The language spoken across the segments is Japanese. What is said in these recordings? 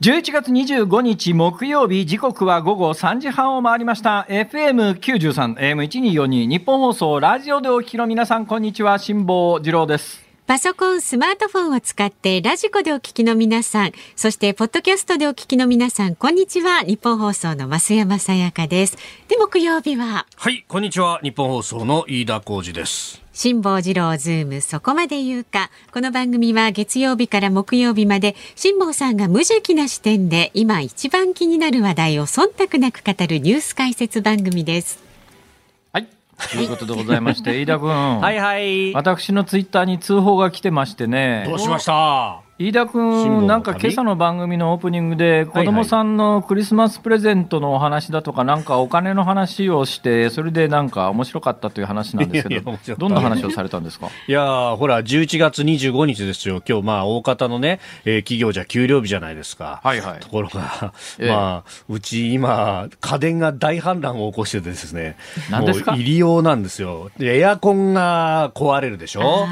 11月25日木曜日時刻は午後3時半を回りました FM93 AM1242 ニッポン放送ラジオでお聞きの皆さんこんにちは辛坊治郎ですパソコン、スマートフォンを使ってラジコでお聞きの皆さん、そしてポッドキャストでお聞きの皆さん、こんにちは。ニッポン放送の増山さやかです。で、木曜日は？はい、こんにちは。ニッポン放送の飯田浩司です。辛坊治郎ズームそこまで言うか？この番組は月曜日から木曜日まで辛坊さんが無邪気な視点で今一番気になる話題を忖度なく語るニュース解説番組です。はいということでございまして飯田君はいはい。私のツイッターに通報が来てましてねどうしました？飯田君、旅？なんか今朝の番組のオープニングで、子供さんのクリスマスプレゼントのお話だとか、なんかお金の話をして、それでなんか面白かったという話なんですけどどんな話をされたんですか？いやー、ほら、11月25日ですよ。今日、まあ、大方のね、えー企業じゃ給料日じゃないですか。はいはい。ところが、ええ。まあ、うち今、家電が大反乱を起こしててですね。何ですか？もう入り用なんですよ。でエアコンが壊れるでしょ？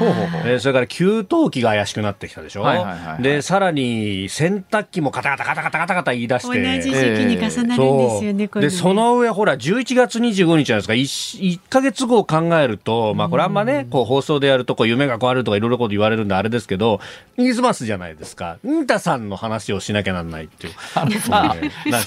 えーそれから給湯器が怪しくなってきたでしょ？はいはいで、さらに洗濯機もカタカタカタカタカタカタ言い出して。同じ時期に重なるんですよね。そう。これね。でその上、ほら、11月25日じゃないですか、1, 1ヶ月後を考えると、まあ、これあんまね、こう放送でやるとこう夢が壊れるとかいろいろこと言われるんであれですけど、クリスマスじゃないですか。うんたさんの話をしなきゃなんないっていう。あのさ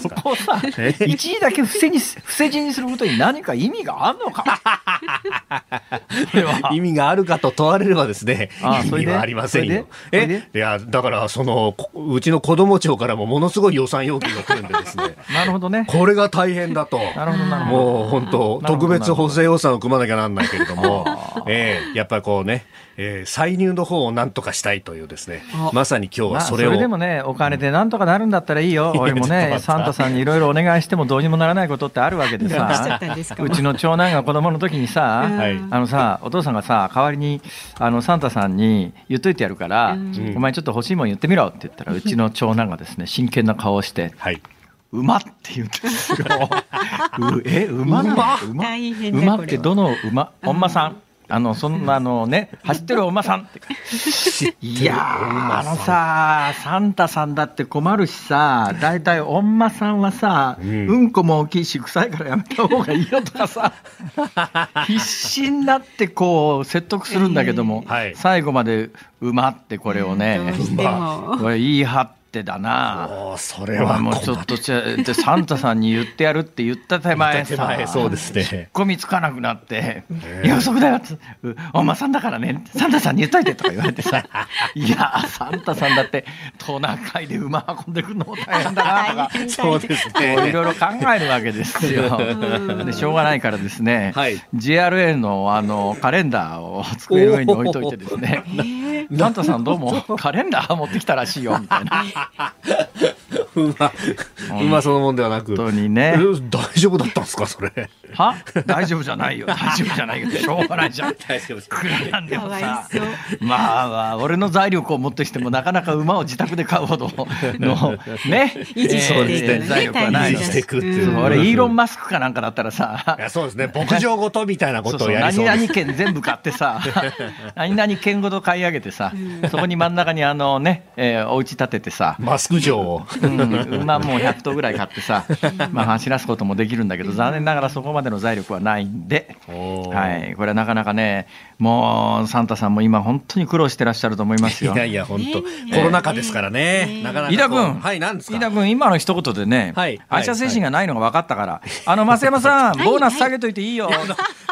そこをさ、一時だけ伏せに、伏せ字にすることに何か意味があるのか。意味があるかと問われればですねああ、意味はありませんよ。え、いや、だから、その、こうちの子供庁からもものすごい予算要求が来るんでですね、なるほどね。これが大変だと。なるほど、なるほど。もう本当、特別補正予算を組まなきゃなんないけれども、ええやっぱりこうね、えー歳入の方をなんとかしたいというですね、まさに今日まあ、そはそれを。れでもね、お金でなんとかなるんだったらいいよ。俺もね、サンタさんにいろいろお願いしてもどうにもならないことってあるわけでさ。うちの長男が子供の時にさ、はい。あのさ、お父さんがさ、代わりに、あの、サンタさんに言っといてやるから、うん。お前ちょっと欲しいもん言ってみろって言ったら、うちの長男がですね、真剣な顔をして、はい。馬って言うんですよ。うえ、馬馬？大変だ馬ってどの馬？お馬さん。あの、そんな、あのね、走ってるお馬さんって。いやー、あのさ、サンタさんだって困るしさ、だいたいお馬さんはさ、ううんんこも大きいし、臭いからやめた方がいいよとかさ、必死になってこう、説得するんだけども、はい最後まで馬ってこれをね。これ言い張ってだな。それはもうちょっとじゃでサンタさんに言ってやるって言った手前さ手前そうですね。込みつかなくなって「約束だよ」お前さんだからねサンタさんに言っといて」とか言われてさ「いやサンタさんだってトナカイで馬運んでくるのも大変だな」とか。そうですこういね。ろいろ考えるわけですよ。でしょうがないからですね、はい JRA のあのカレンダーを机の上に置いといてですね、サンタさんどうもカレンダー持ってきたらしいよみたいな。ハハハハ!馬、馬そのもんではなく。本当にね。え大丈夫だったんですか、それ。は？大丈夫じゃないよ。大丈夫じゃないよしょうがないじゃん。大丈夫です。なんでもさ。まあまあ俺の財力を持ってきてもなかなか馬を自宅で買うほどの ね。維持して財力はない。俺イーロン・マスクかなんかだったらさ。いやそうですね。牧場ごとみたいなことをやりそう。何。々県全部買ってさ。何々県ごと買い上げてさ、そこに真ん中にあのね、えーお家建ててさ、マスク城を。うん、馬もう100頭ぐらい買ってさ、まあ、走らすこともできるんだけど残念ながらそこまでの財力はないんで。はい、これはなかなかね、もうサンタさんも今、本当に苦労してらっしゃると思いますよ。いやいや、本当。コロナ禍ですからね。なかなかこう。飯田君、はい、なんですか。飯田君、今の一言でね、はい。愛車精神がないのが分かったから、あの増山さん、ボーナス下げといていいよ。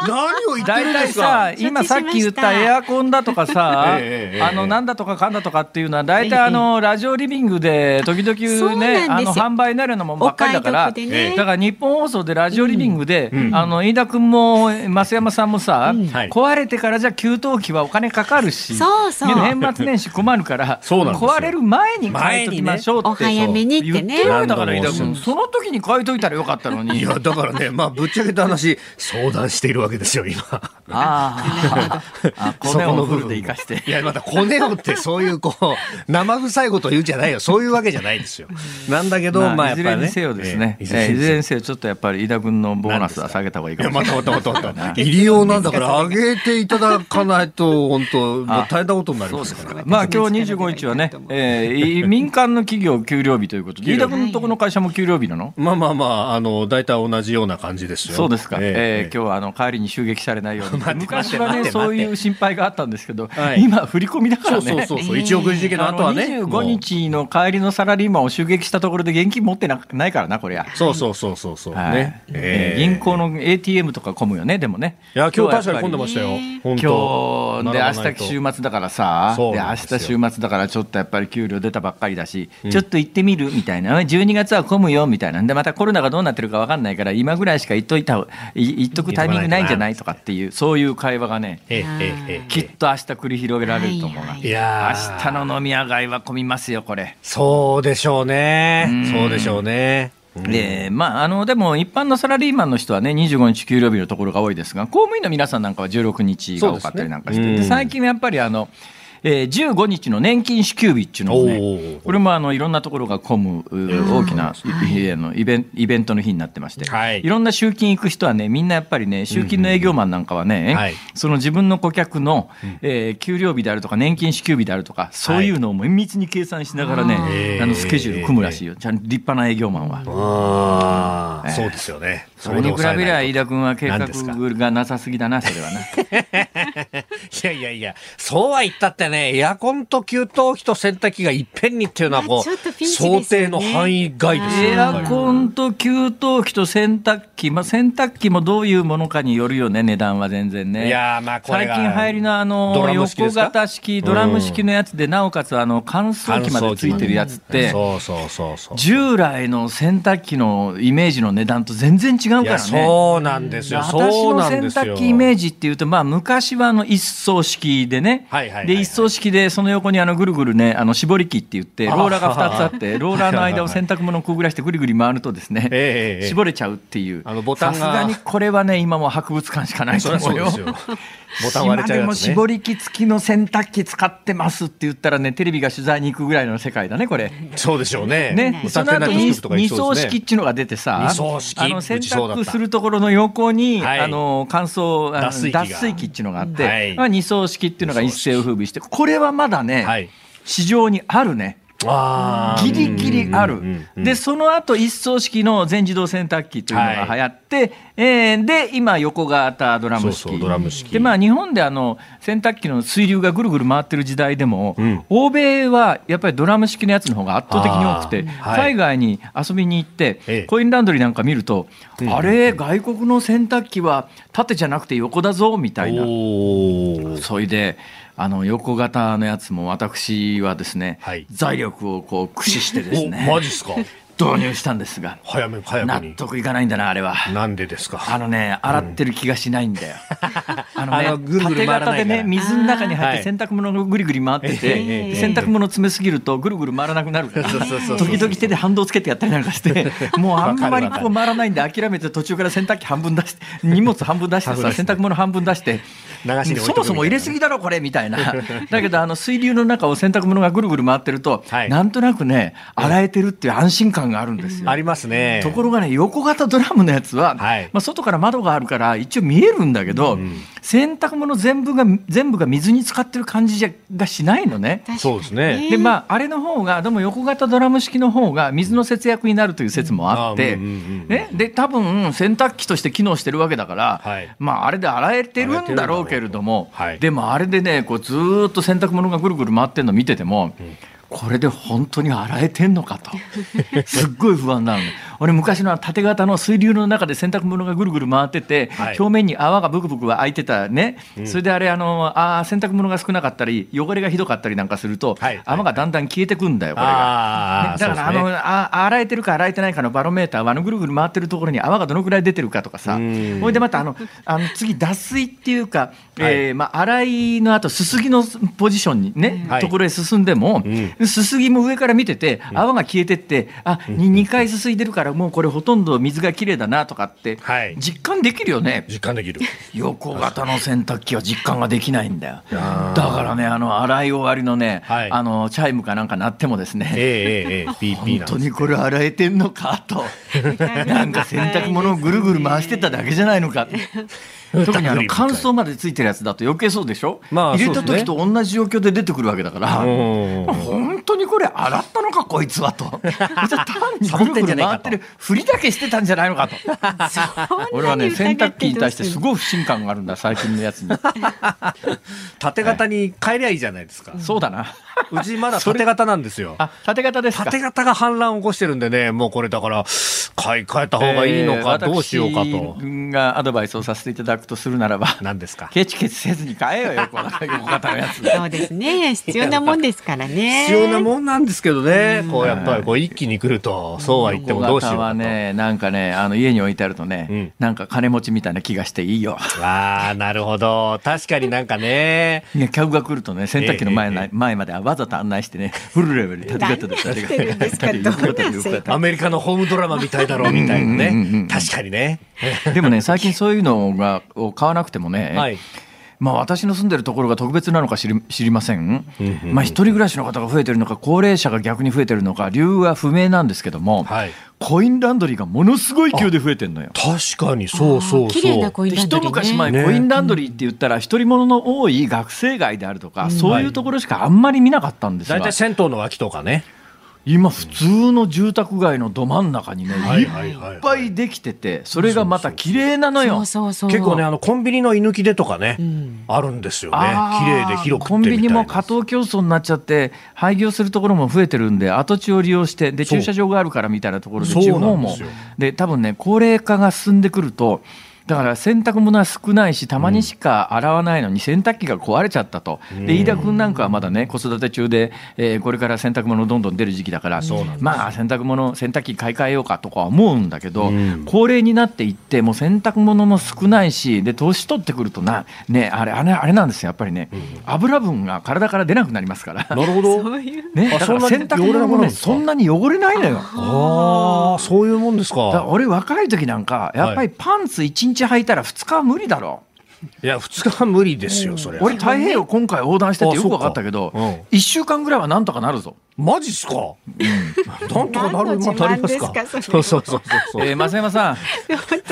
何を言って大るんで体さすか、今さっき言ったエアコンだとかさ、あのなんだとかかんだとかっていうのは、大体あのラジオリビングで時々ね、あの販売になるようなもんばっかりだから、ね。だから日本放送でラジオリビングで、うん。あの飯田君も増山さんもさ、はい。壊れてからじゃ給湯器はお金かかるし、そうそう。ね年末年始困るから、そうなんですよ。壊れる前に買いときましょうって。お早めにってね。だから飯田君、その時に買いといたらよかったのに。いや、だからね、まあ、ぶっちゃけた話、相談しているわけですよ、今。あ あ、あ、コネをフルで生かして。いや、また、コネオってそういう、こう、生臭いことを言うんじゃないよ。そういうわけじゃないですよ。なんだけど、まあ、やっぱりね。いずれにせよですね、ええーいずれにせよちょっとやっぱり飯田君のボーナスは下げた方がいいかもしれない。またまたまたまた。入り用なんだから、上げていただかないと、本当、もう大変なことになりますから。まあ今日25日はね、えー、民間の企業給料日ということで、飯田君のとこの会社も給料日なのまあまあまあ、あの、大体同じような感じですよ。そうですか、ええー今日はあの帰りに襲撃されないように、昔はね、そういう心配があったんですけど、はい今、振り込みだからね。そうそうそうそう、1億円事件の後はね。あの25もう日の帰りのサラリーマンを襲撃したところで現金持ってなないからな、これや。そうそうそうそうそう。はいね。えー銀行の ATM とか混むよね、でもね。いや、今日確かに混んでましたよ。本今当日で明日週末だからさ、で明日週末だからちょっとやっぱり給料出たばっかりだし、ちょっと行ってみるみたいな、12月は混むよみたいな、でまたコロナがどうなってるか分かんないから、今ぐらいしか言っといたい言っとくタイミングないんじゃないとかっていう、そういう会話がね、きっと明日繰り広げられると思うな。はいいやー明日の飲み屋街は混みますよ、これ。そうでしょうねうん。そうでしょうね。でまあ、あのでも一般のサラリーマンの人はね25日給料日のところが多いですが公務員の皆さんなんかは16日が多かったりなんかして、ねうんで最近はやっぱりあの、えー15日の年金支給日っていうのもおねー。これもあのいろんなところが混むう大きな、い。あのイベンイベントの日になってまして、はい。ろんな集金行く人はねみんなやっぱりね集金の営業マンなんかはね、はい。その自分の顧客の、えー給料日であるとか年金支給日であるとかそういうのを綿密に計算しながらね、はいあのスケジュール組むらしいよ。ちゃんと立派な営業マンは。ああ、ええそうですよね。それに比べりゃ飯い田君は計画がなさすぎだな、それはな。やいやいや、そうは言ったってね、エアコンと給湯器と洗濯機がいっぺんにっていうのはこう、ね想定の範囲外ですよエアコンと給湯器と洗濯機、まあ、洗濯機もどういうものかによるよね、値段は全然ね。いやーまあこれ最が近入りのあのドラム式で横型式、ドラム式のやつで、なおかつあの乾燥機までついてるやつって、そうそうそうそう。従来の洗濯機のイメージの値段と全然違うからね。そうなんですよ。私の洗。濯機イメージっていうと、まあ、昔はあの一層式でね、はいはいで一層式でその横にあのぐるぐるね、あの絞り機って言って、ローラーが2つあって、ローラーの間を洗濯物をくぐらしてぐりぐり回るとですね、ええええ絞れちゃうっていう、あのボタンがさすがにこれはね、今も博物館しかないと思ううです。よ。ボタン割れちゃう今でもやつね。絞り機付きの洗濯機使ってますって言ったらね、テレビが取材に行くぐらいの世界だね、これ。そうでしょうね。ね、その後に二層式っていうのが出てさ、二層式あの洗濯するところの横に、はいあの乾燥脱水機っていうのがあって、はいまあ、二層式っていうのが一世を風靡して、これはまだね、はい。市場にあるね。ギリギリある、うんうんうん。でその後一層式の全自動洗濯機というのが流行って、えーで今横型ドラム式。でまあ日本であの洗濯機の水流がぐるぐる回ってる時代でも、うん。欧米はやっぱりドラム式のやつの方が圧倒的に多くて、はい。海外に遊びに行って、ええ。コインランドリーなんか見ると、うん。あれ外国の洗濯機は縦じゃなくて横だぞみたいな。それであの横型のやつも私はですね、はい。財力をこう駆使してですお、ねマジっすか？導入したんですが早め早納めに。得いかないんだなあれは。なんでですか？あのね、洗ってる気がしないんだよ。あ のあのね、ぐるぐる縦型でね、水の中に入ってはい。洗濯物がぐりぐり回ってえて、え洗濯物詰めすぎるとぐるぐる回らなくなるから、時々手で反動つけてやったりなんかして、もうあんまりこう回らないんで諦めて途中から洗濯機半分出して、荷物半分出してさ、洗濯物半分出して、そもそも入れすぎだろこれみたいな。だけどあの水流の中を洗濯物がぐるぐる回ってると、はい。なんとなくね、洗えてるっていう安心感があるんですよ。ありますね。ところがね、横型ドラムのやつは、はい。まあ、外から窓があるから、一応見えるんだけど、洗濯物全部が全部が水に浸かってる感じじゃがしないのね。そうですね。でまあ、あれの方が、でも横型ドラム式の方が水の節約になるという説もあって、うんうんうんうんね、で多分洗濯機として機能してるわけだから、はい。まあ、あれで洗えてるんだろうけれども、はい。でもあれでね、こうずーっと洗濯物がぐるぐる回ってるの見てても、これで本当に洗えてんのかと、すっごい不安なのね。俺昔の縦型の水流の中で洗濯物がぐるぐる回ってて、はい。表面に泡がブクブク開いてたね、それであれあのあー洗濯物が少なかったり汚れがひどかったりなんかすると、はい。はい。泡がだんだん消えてくんだよこれが。ねだからあの、あ洗えてるか洗えてないかのバロメーターはあのぐるぐる回ってるところに泡がどのくらい出てるかとかさ。うん。それでまたあのあの次脱水っていうか、えーまあ、洗いの後すすぎのポジションにね、はい。ところへ進んでも、うすすぎも上から見てて泡が消えてってあ、に2回すすいでるかららもうこれほとんど水がきれいだなとかってはい。実感できるよね、実感できる。横型の洗濯機は実感ができないんだよ。だからねあの洗い終わりのね、はい。あのチャイムかなんか鳴ってもですね、ええええええ、PP 本。当にこれ洗えてんのかと。なんか洗濯物をぐるぐる回してただけじゃないのか特にあの乾燥までついてるやつだと余計そうでしょ、まあ入れた時と同じ状況で出てくるわけだから、うん。本当にこれ洗ったのかこいつはと。じゃあ単にぐるぐる回ってるふりだけしてたんじゃないのかと。俺はね洗濯機に対してすごい不信感があるんだ最近のやつに。縦型に変えりゃいいじゃないですか。そうだな。うちまだ縦型なんですよ。あ縦型ですか？縦型が反乱を起こしてるんでね、もうこれだから、買い替えた方がいいのか、えーどうしようかと。私がアドバイスをさせていただくとするならば何ですか？ケチケチせずに買えよ横型横型のやつそうですね。必要なもんですからね。必要なもんなんですけどね、こうやっぱりこう一気に来ると、そうは言ってもどうしよう横型は。ねなんかねあの家に置いてあるとね、うんなんか金持ちみたいな気がしていいよああ、なるほど。確かになんかね。いや客が来るとね洗濯機の前,、ええええ前までわざと案内してねフルレベルで縦してるんですか？縦型横型横型アメリカのホームドラマみたいだろうみたいなね。確かにね。でもね最近そういうのがを買わなくてもね、はい。まあ、私の住んでるところが特別なのか知り知りません、まあ、一人暮らしの方が増えてるのか高齢者が逆に増えてるのか理由は不明なんですけども、はい。コインランドリーがものすごい勢いで増えてるのよ。確かに、そうそうそう。コインランド一リーね。昔前、ねコインランドリーって言ったら、独り者の多い学生街であるとか、そういうところしかあんまり見なかったんですが大体、銭湯の脇とかね。今、普通の住宅街のど真ん中にね、はいいはいはいはい。っぱいできてて、それがまた綺麗なのよ。結構ね、あの、コンビニの居抜きでとかね、ん。あるんですよね。綺麗で広くてコンビニも過当競争になっちゃって、廃業するところも増えてるんで、跡地を利用して、で駐車場があるからみたいなところで、地方も。で多分ね、高齢化が進んでくると、だから洗濯物は少ないし、たまにしか洗わないのに、洗濯機が壊れちゃったと、で飯田君なんかはまだね、子育て中で、えーこれから洗濯物どんどん出る時期だから、そうなんですまあ、洗濯物、洗濯機買い替えようかとかは思うんだけど、うん高齢になっていって、もう洗濯物も少ないし、で年取ってくるとな、ね、あれあれあれなんですよ、やっぱりね、油分が体から出なくなりますから。なるほど。そういう。ね、あだから洗濯汚れな物もね、そんなに汚れないのよ。ああ、そういうもんですだからか。俺若い時なんか、やっぱりパンツ1日履いたら2日は無理だろ。いや、二日は無理ですよ、それ。俺太平洋今回横断しててあよく分かったけどうん、1週間ぐらいはなんとかなるぞ。マジっすか？なんとかなる、まあ、なりますか？自慢です。かそうそうそうそう。えー、増山さん、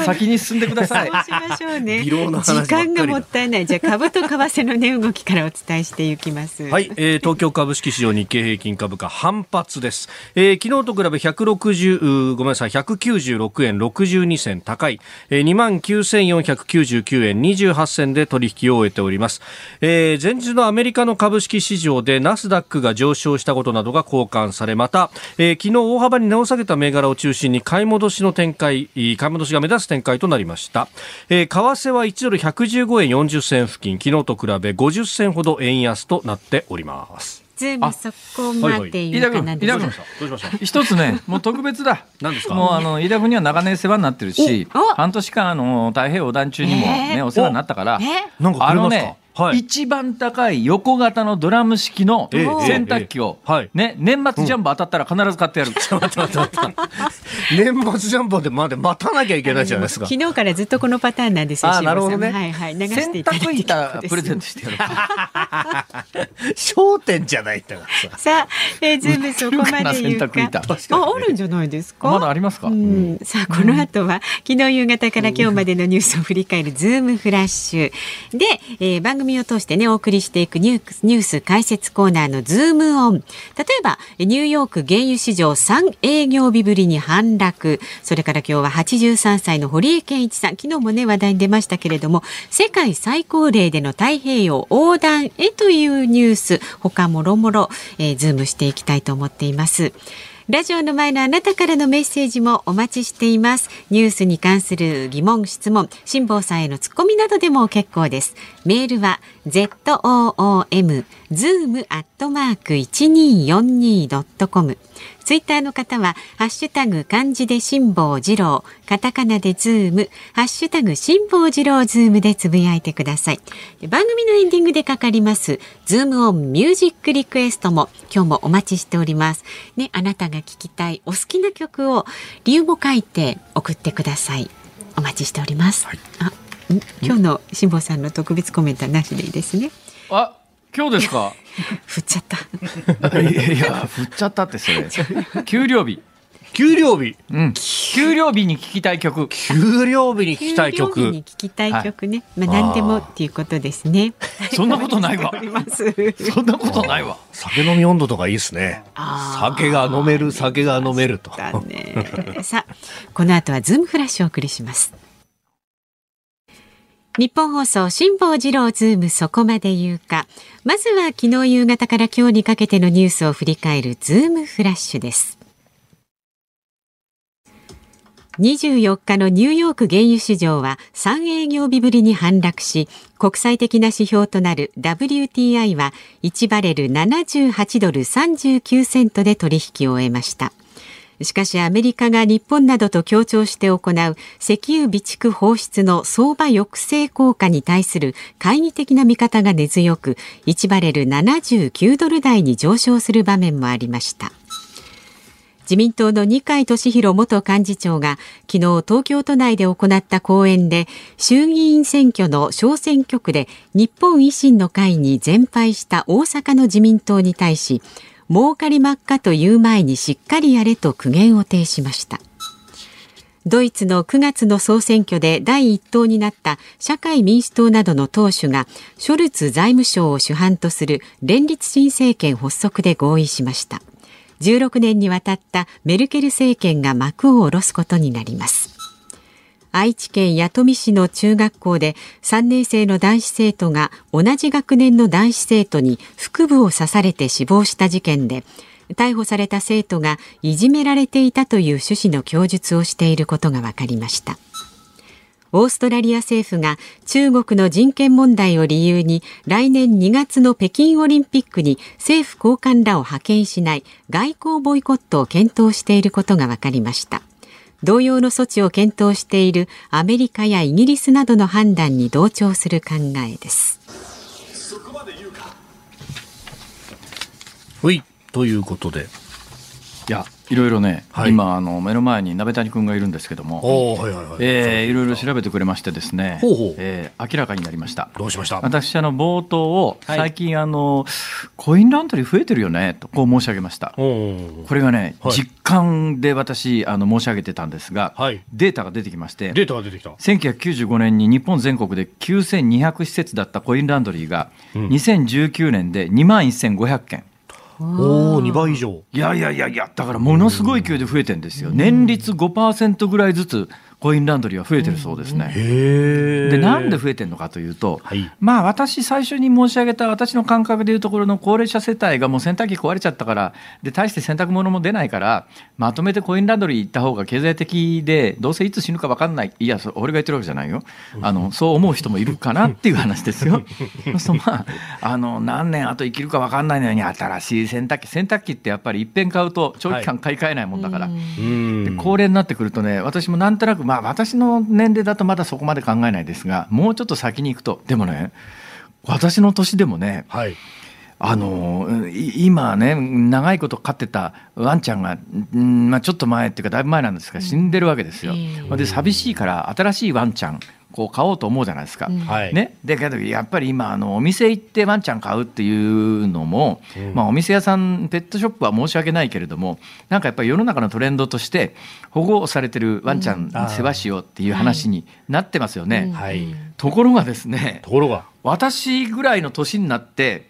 先に進んでください。そうしましょうね。時間がもったいない。じゃあ株と為替の値動きからお伝えしていきます。はい、えー東京株式市場日経平均株価反発です。えー昨日と比べ160、うーごめんなさい、196円62銭高い、えー、29,499円28銭で取引を終えております。えー前日のアメリカの株式市場でナスダックが上昇したことなどが交換され、また、えー昨日大幅に値を下げた銘柄を中心に買い戻しの展開、買い戻しが目指す展開となりました。えー為替は1ドル115円40銭付近、昨日と比べ50銭ほど円安となっております。ズームそこまで言うかなんですはいはい飯田君どうしました？一つね、もう特別だ。何ですか？もうあの飯田君には長年世話になってるし、半年間あの太平洋横断中にもね、えーお世話になったから、えなんかくれますかあのね、はい一番高い横型のドラム式のええ洗濯機を、ね、年末ジャンボ当たったら必ず買ってやる。年末ジャンボでまで待たなきゃいけないじゃないですか。昨日からずっとこのパターンなんですよ。あなるほどねはいはい流し洗ていただいて濯板プレゼントしてやる。焦点じゃないんだからさ。さあ、えー、ズームそこまで言うか。あ、あるんじゃないですか？まだありますか、うん、さあこの後は、昨日夕方から今日までのニュースを振り返るズームフラッシュで、えー番組を通してねお送りしていくニュースニュース解説コーナーのズームオン。例えばニューヨーク原油市場3営業日ぶりに反落。それから今日は83歳の堀江謙一さん。昨日もね話題に出ましたけれども世界最高齢での太平洋横断へというニュース他もろもろ、えーズームしていきたいと思っています。ラジオの前のあなたからのメッセージもお待ちしています。ニュースに関する疑問、質問、辛坊さんへのツッコミなどでも結構です。メールは zoom zoom アットマーク 1242.com ツイッターの方は、ハッシュタグ漢字で辛坊治郎、カタカナでズーム、ハッシュタグ辛坊治郎ズームでつぶやいてください。番組のエンディングでかかります、ズームオンミュージックリクエストも今日もお待ちしております。ね、あなたが聴きたいお好きな曲を理由も書いて送ってください。お待ちしております。はい、あ、今日の辛坊さんの特別コメントなしでいいですね。あ、今日ですか？振っちゃった。いやいや、振っちゃったってそれ。給料日。給料日？うん。給料日に聞きたい曲。給料日に聞きたい曲。給料日に聞きたい曲ね。はい、まあ何でもっていうことですね。そんなことないわ。そんなことないわ。酒飲み音頭とかいいですね。酒が飲める、酒が飲めると。ね、さあ、この後はズームフラッシュをお送りします。ニッポン放送辛坊治郎ズームそこまで言うか。まずは昨日夕方から今日にかけてのニュースを振り返るズームフラッシュです。24日のニューヨーク原油市場は3営業日ぶりに反落し、国際的な指標となる WTI は1バレル78ドル39セントで取引を終えました。しかしアメリカが日本などと協調して行う石油備蓄放出の相場抑制効果に対する懐疑的な見方が根強く1バレル79ドル台に上昇する場面もありました。自民党の二階俊博元幹事長が昨日東京都内で行った講演で衆議院選挙の小選挙区で日本維新の会に全敗した大阪の自民党に対し儲かりまっかという前にしっかりやれと苦言を呈しました。ドイツの9月の総選挙で第一党になった社会民主党などの党首がショルツ財務省を主犯とする連立新政権発足で合意しました。16年にわたったメルケル政権が幕を下ろすことになります。愛知県弥富市の中学校で3年生の男子生徒が同じ学年の男子生徒に腹部を刺されて死亡した事件で逮捕された生徒がいじめられていたという趣旨の供述をしていることが分かりました。オーストラリア政府が中国の人権問題を理由に来年2月の北京オリンピックに政府高官らを派遣しない外交ボイコットを検討していることが分かりました。同様の措置を検討しているアメリカやイギリスなどの判断に同調する考えです。はいということでいやいろいろね、はい、今あの目の前に鍋谷君がいるんですけども、はいはいはい、えー、いろいろ調べてくれましてですね、ほえー、明らかになりました。どうしました？私あの冒頭を最近、はい、あのコインランドリー増えてるよねとこう申し上げました。これがね、はい、実感で私あの申し上げてたんですが、はい、データが出てきまして、データが出てきた。1995年に日本全国で9200施設だったコインランドリーが、うん、2019年で2万1500件。おお2倍以上。いやいやいやいやだからものすごい勢いで増えてるんですよ。年率5%ぐらいずつコインランドリーは増えてるそうですね。でなんで増えてるのかというと、はい、まあ私最初に申し上げた私の感覚でいうところの高齢者世帯がもう洗濯機壊れちゃったからで大して洗濯物も出ないからまとめてコインランドリー行った方が経済的でどうせいつ死ぬか分かんない。いや俺が言ってるわけじゃないよ。あのそう思う人もいるかなっていう話ですよ。そうするとまああの何年あと生きるか分かんないのに新しい洗濯機。洗濯機ってやっぱりいっぺん買うと長期間買い替えないもんだから、はい、で高齢になってくるとね私もなんとなくまあ私の年齢だとまだそこまで考えないですがもうちょっと先に行くとでもね私の年でもね、はい、あの今ね長いこと飼ってたワンちゃんが、んまあ、ちょっと前っていうかだいぶ前なんですが死んでるわけですよ。で寂しいから新しいワンちゃんこう買おうと思うじゃないですか。うん、ね、でけどやっぱり今あのお店行ってワンちゃん買うっていうのも、うん、まあ、お店屋さんペットショップは申し訳ないけれどもなんかやっぱり世の中のトレンドとして保護されてるワンちゃん世話しようっていう話になってますよね。はい、ところがですねところが。私ぐらいの年になって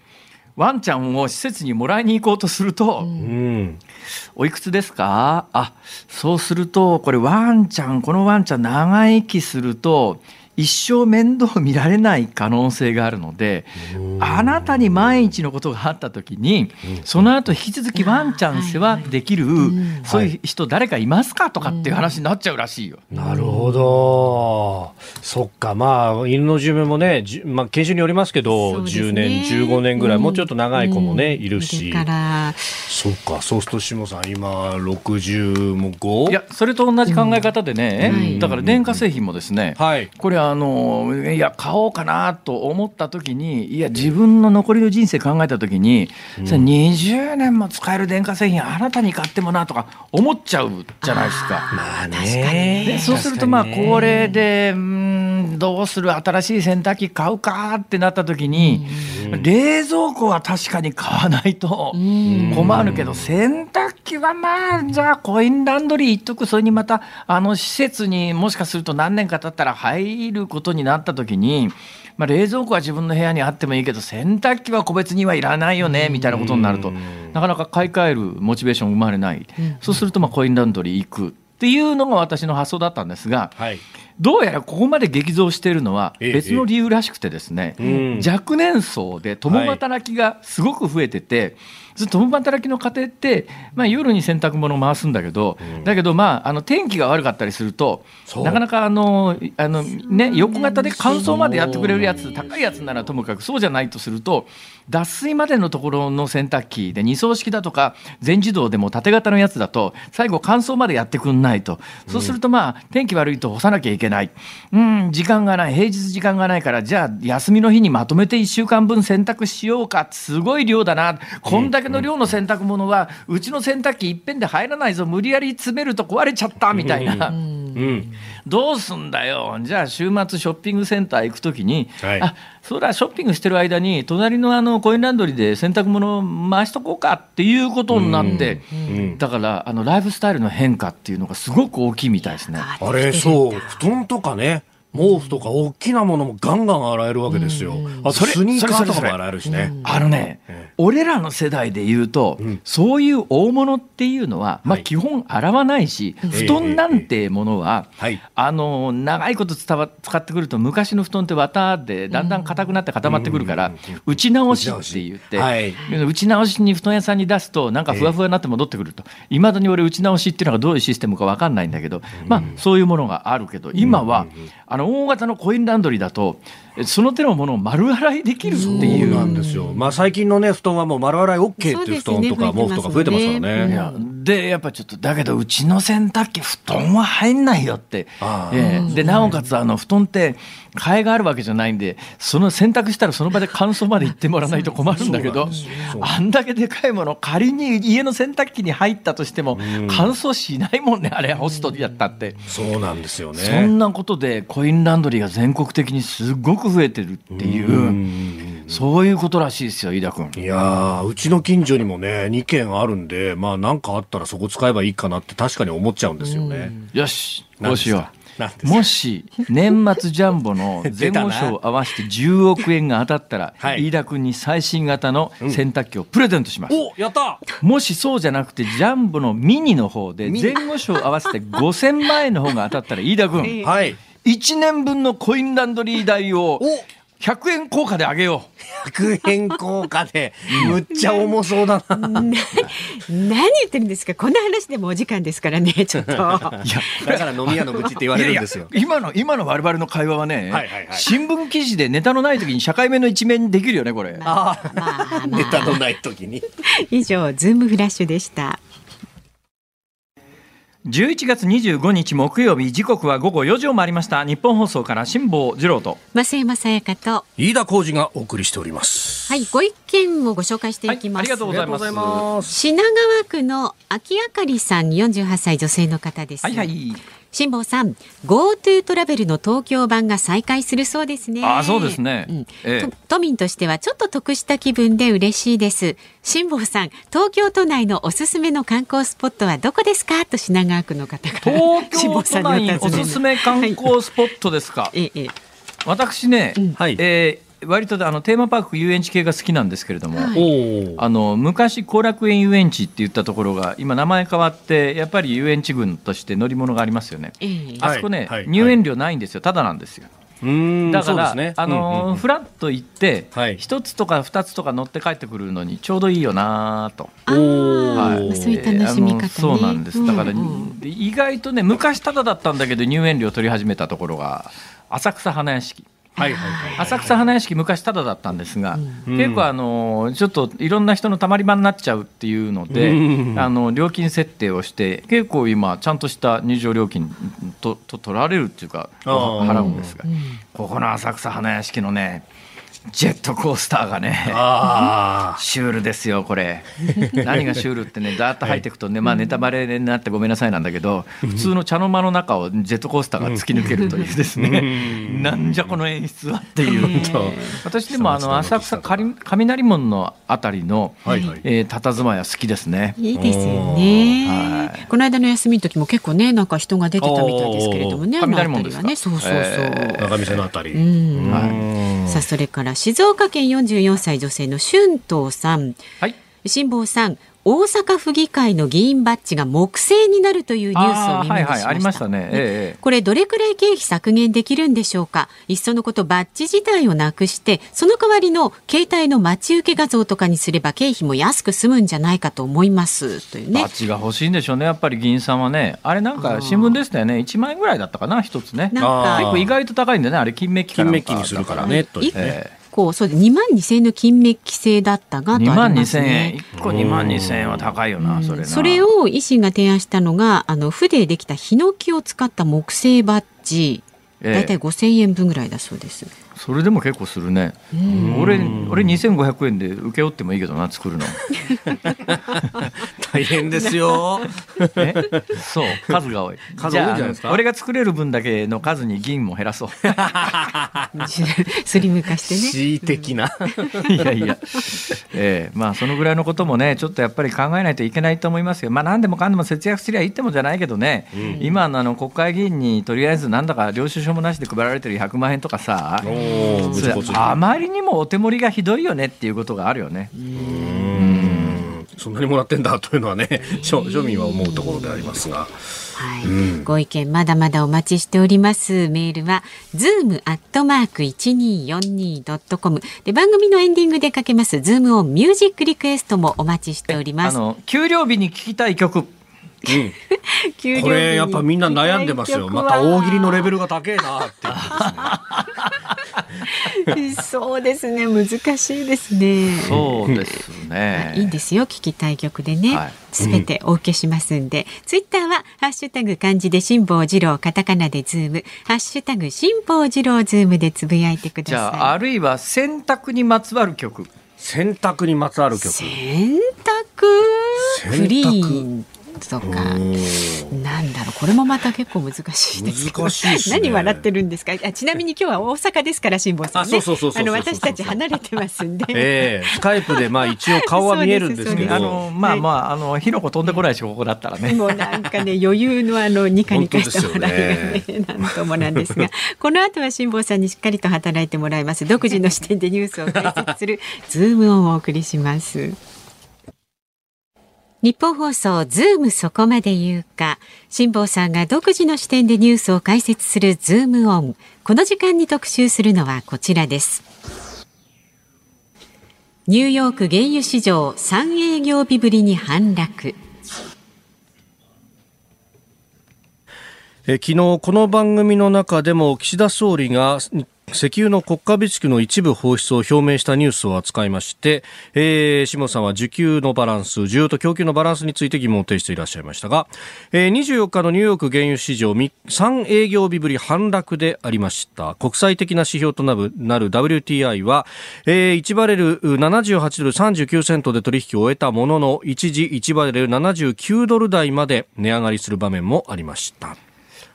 ワンちゃんを施設にもらいに行こうとすると、うん、おいくつですか？あそうするとこれワンちゃんこのワンちゃん長生きすると一生面倒見られない可能性があるのであなたに万一のことがあった時にその後引き続きワンちゃん世話できるそういう人誰かいますかとかっていう話になっちゃうらしいよ。なるほど。そっか、まあ、犬の寿命もね、じまあ、研修によりますけど、すね。10年、15年ぐらい、うん。もうちょっと長い子もね、いるだし。から。そっか、そうすると、下さん、今、60も 5? いやそれと同じ考え方でね、だから電化製品もですね、はい。これあのいや買おうかなと思った時にいや自分の残りの人生考えた時に、それ20年も使える電化製品あなたに買ってもなとか思っちゃうじゃないですか。まあ確かにね。でそうするとまあ確かにね。これでうーんどうする新しい洗濯機買うかってなった時に、冷蔵庫は確かに買わないとうん。困るけど洗濯機はまあじゃあコインランドリー一徳それにまたあの施設にもしかすると何年か経ったら入ることになった時に。まあ、冷蔵庫は自分の部屋にあってもいいけど洗濯機は個別にはいらないよねみたいなことになると。なかなか買い替えるモチベーション生まれない、そうするとまあコインランドリー行くっていうのが私の発想だったんですがはい。どうやらここまで激増しているのはええ。別の理由らしくてですね、うん。若年層で共働きがすごく増えてて、ずっと共働きの家庭って、まあ、夜に洗濯物を回すんだけど、だけど、まあ、あの天気が悪かったりするとなかなかあのあの、ね、横型で乾燥までやってくれるやつ高いやつならともかくそうじゃないとすると脱水までのところの洗濯機で二層式だとか全自動でも縦型のやつだと最後乾燥までやってくんないと。そうするとまあ天気悪いと干さなきゃいけない。うん時間がない。平日時間がないからじゃあ休みの日にまとめて1週間分洗濯しようか。すごい量だな。こんだけの量の洗濯物はうちの洗濯機いっぺんで入らないぞ無理やり詰めると壊れちゃったみたいな。うん。どうすんだよ、じゃあ週末、ショッピングセンター行くときに、はいあそうだ、ショッピングしてる間に、隣のあのコインランドリーで洗濯物回しとこうかっていうことになって、うんだからあのライフスタイルの変化っていうのがすごく大きいみたいですね。あれ、そう、布団とかね。毛布とか大きなものもガンガン洗えるわけですよ。あとそれスニーカーとかも洗えるしね。あのね、え俺らの世代で言うと、ん。そういう大物っていうのは、まあ、はい。基本洗わないし、布団なんてものは、はい。あの長いこと伝わ使ってくると昔の布団って綿でだんだん硬くなって固まってくるから、打ち直しって言って、はい。打ち直しに布団屋さんに出すとなんかふわふわになって戻ってくると。いまだに俺打ち直しっていうのがどういうシステムか分かんないんだけど、まあ、そういうものがあるけど今は、あの大型のコインランドリーだとその手のものを丸洗いできるっていそううなんですよ。まあ最近のね、布団はもう丸洗い OK っていう布団とか毛布とか増えてますからね。ねでやっぱちょっとだけどうちの洗濯機布団は入んないよって。あ、ええ。でなおかつあの布団って替えがあるわけじゃないんでその洗濯したらその場で乾燥まで行ってもらわないと困るんだけどそうあんだけでかいもの仮に家の洗濯機に入ったとしても乾燥しないもんねあれ干すとやったって。そうなんですよね。そんなことでコインランドリーが全国的にすごく増えてるっていうそういうことらしいですよ飯田君。いやー、うちの近所にもね、2軒あるんで、まあなんかあったらそこ使えばいいかなって確かに思っちゃうんですよね。よしこうしよう。もし年末ジャンボの 前後賞を合わせて10億円が当たったら、はい飯田君に最新型の洗濯機をプレゼントします。おやったもしそうじゃなくてジャンボのミニの方で前後賞合わせて5000万円の方が当たったら飯田君はい。1年分のコインランドリー代を100円硬貨であげよう。100円硬貨で、むっちゃ重そうだな。何言ってるんですか？この話でもお時間ですからね ちょっといやだから飲み屋の愚痴って言われるんですよ。いやいや今の今の我々の会話はね、はいはいはい新聞記事でネタのない時に社会面の一面にできるよねこれ。ああ、まあまネタのない時に。以上ズームフラッシュでした11月25日木曜日時刻は午後4時を回りました。日本放送から辛坊治郎と。増山さやかと。飯田浩二がお送りしております。はいご意見をご紹介していきます、はいありがとうございます。品川区の秋あかりさん48歳女性の方です。はいはい辛坊さん GoTo トラベルの東京版が再開するそうですね。あそうですね。うん。ええ。と都民としてはちょっと得した気分で嬉しいです。辛坊さん東京都内のおすすめの観光スポットはどこですか？と品川区の方が東辛坊京都内おすすめ観光スポットですか、ええええ。私ね、はい。えー割とあのテーマパーク遊園地系が好きなんですけれども、はい。あの昔後楽園遊園地って言ったところが今名前変わってやっぱり遊園地群として乗り物がありますよね、ええ。あそこね、はいはい入園料ないんですよ。ただなんですよ。うんだから、ね。あのーうんうんうん。フラッと行って、はい。一つとか二つとか乗って帰ってくるのにちょうどいいよなと。あーはいまあそういう楽しみ方ね。なんです。だから、意外とね昔ただだったんだけど入園料取り始めたところが浅草花屋敷。はいはいはい。浅草花屋敷昔ただだったんですが、うん。結構あのちょっといろんな人のたまり場になっちゃうっていうので、うん。あの料金設定をして結構今ちゃんとした入場料金とと取られるっていうか払うんですが、ここの浅草花屋敷のねジェットコースターがねあシュールですよこれ。何がシュールってねダーッと入っていくとね、まあネタバレになってごめんなさいなんだけど普通の茶の間の中をジェットコースターが突き抜けるというですね、なんじゃこの演出はっていう、と私でもあの浅草雷門のあたりの、はいはい。えー、佇まいは好きですね。いいですよね、はいこの間の休みの時も結構ねなんか人が出てたみたいですけれどもね雷門ですね。そうそうそう、え中見世のあたり。うん。はい。さあそれから静岡県44歳女性の春藤さん。はい。辛坊さん大阪府議会の議員バッジが木製になるというニュースをあーはいはいあり耳にしましましたたね。ええこれどれくらい経費削減できるんでしょうか？いっそのことバッジ自体をなくしてその代わりの携帯の待ち受け画像とかにすれば経費も安く済むんじゃないかと思います。というね。バッジが欲しいんでしょうね。やっぱり議員さんはね。あれなんか新聞でしたよね。1万円ぐらいだったかな一つね。なんか。結構意外と高いんでね。あれ金メッキ金メッキにするからね、というね。えこうそうで2万2000円の金メッキ製だったがえ2とあ万2000りますね。円。1個2万2000円は高いよなそれな。それを維新が提案したのがあの筆でできたヒノキを使った木製バッジ。ええ。だいたい5000円分ぐらいだそうです。それでも結構するね。俺俺2500円で請け負ってもいいけどな作るの。大変ですよ。え？そう数が多い。数多いんじゃないですか？あ俺が作れる分だけの数に銀も減らそう。スリム化してね。恣意的な。いやいや、ええまあそのぐらいのこともねちょっとやっぱり考えないといけないと思いますよ。まあ何でもかんでも節約すりゃいいってもんじゃないけどね、今のあの国会議員にとりあえずなんだか領収書もなしで配られてる100万円とかさおー。それぶつぶつあまりにもお手盛りがひどいよねっていうことがあるよね。そんなにもらってんだというのはね、庶庶民は思うところでありますが。はい、ご意見まだまだお待ちしております。メールは zoom アットマーク一二四二ドットコムで番組のエンディングでかけますズームオンミュージックリクエストもお待ちしております。あの給料日に聞きたい曲。給料日にこれやっぱみんな悩んでますよ。また大喜利のレベルが高えなっていう そうですね。難しいですね。そうですね。いいんですよ。聞きたい曲でね。はい。すべ、てお受けしますんで、ツイッターはハッシュタグ漢字で辛坊治郎カタカナでズーム。ハッシュタグ辛坊治郎ズームでつぶやいてください。じゃああるいは洗濯にまつわる曲。選択にまつわる曲。洗濯？洗濯。クリー。ンとか。なんだろう。これもまた結構難しいです。けどね。何笑ってるんですか？あちなみに今日は大阪ですから辛坊さんね。あそうそうそうそうあの私たち離れてますんで、ええスカイプでまあ一応顔は見えるんですけど。あのまあまああの火の粉飛んでこないしここだったらね。もうなんかね余裕のあのニカニカした笑い本がね。なんともなんですが。この後は辛坊さんにしっかりと働いてもらいます。独自の視点でニュースを解説するズームオンをお送りしますニッポン放送ズームそこまで言うか。辛坊さんが独自の視点でニュースを解説するズームオン。この時間に特集するのはこちらです。ニューヨーク原油市場3営業日ぶりに反落。え昨日この番組の中でも岸田総理が石油の国家備蓄の一部放出を表明したニュースを扱いまして、えー、下さんは需給のバランス、需要と供給のバランスについて疑問を呈していらっしゃいましたが、えー、24日のニューヨーク原油市場3営業日ぶり反落でありました。国際的な指標となるなる WTI は、えー、1バレル78ドル39セントで取引を終えたものの、一時1バレル79ドル台まで値上がりする場面もありました。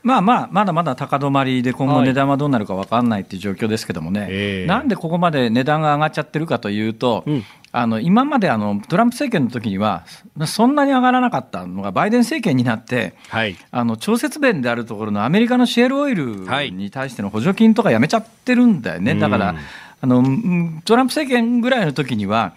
まあまあまだまだ高止まりで今後値段はどうなるか分かんないっていう状況ですけどもね、ええ。なんでここまで値段が上がっちゃってるかというと、あの今まであのトランプ政権の時にはそんなに上がらなかったのがバイデン政権になって。はい。あの調節弁であるところのアメリカのシェールオイルはいに対しての補助金とかやめちゃってるんだよね、だから、あのうんトランプ政権ぐらいの時には、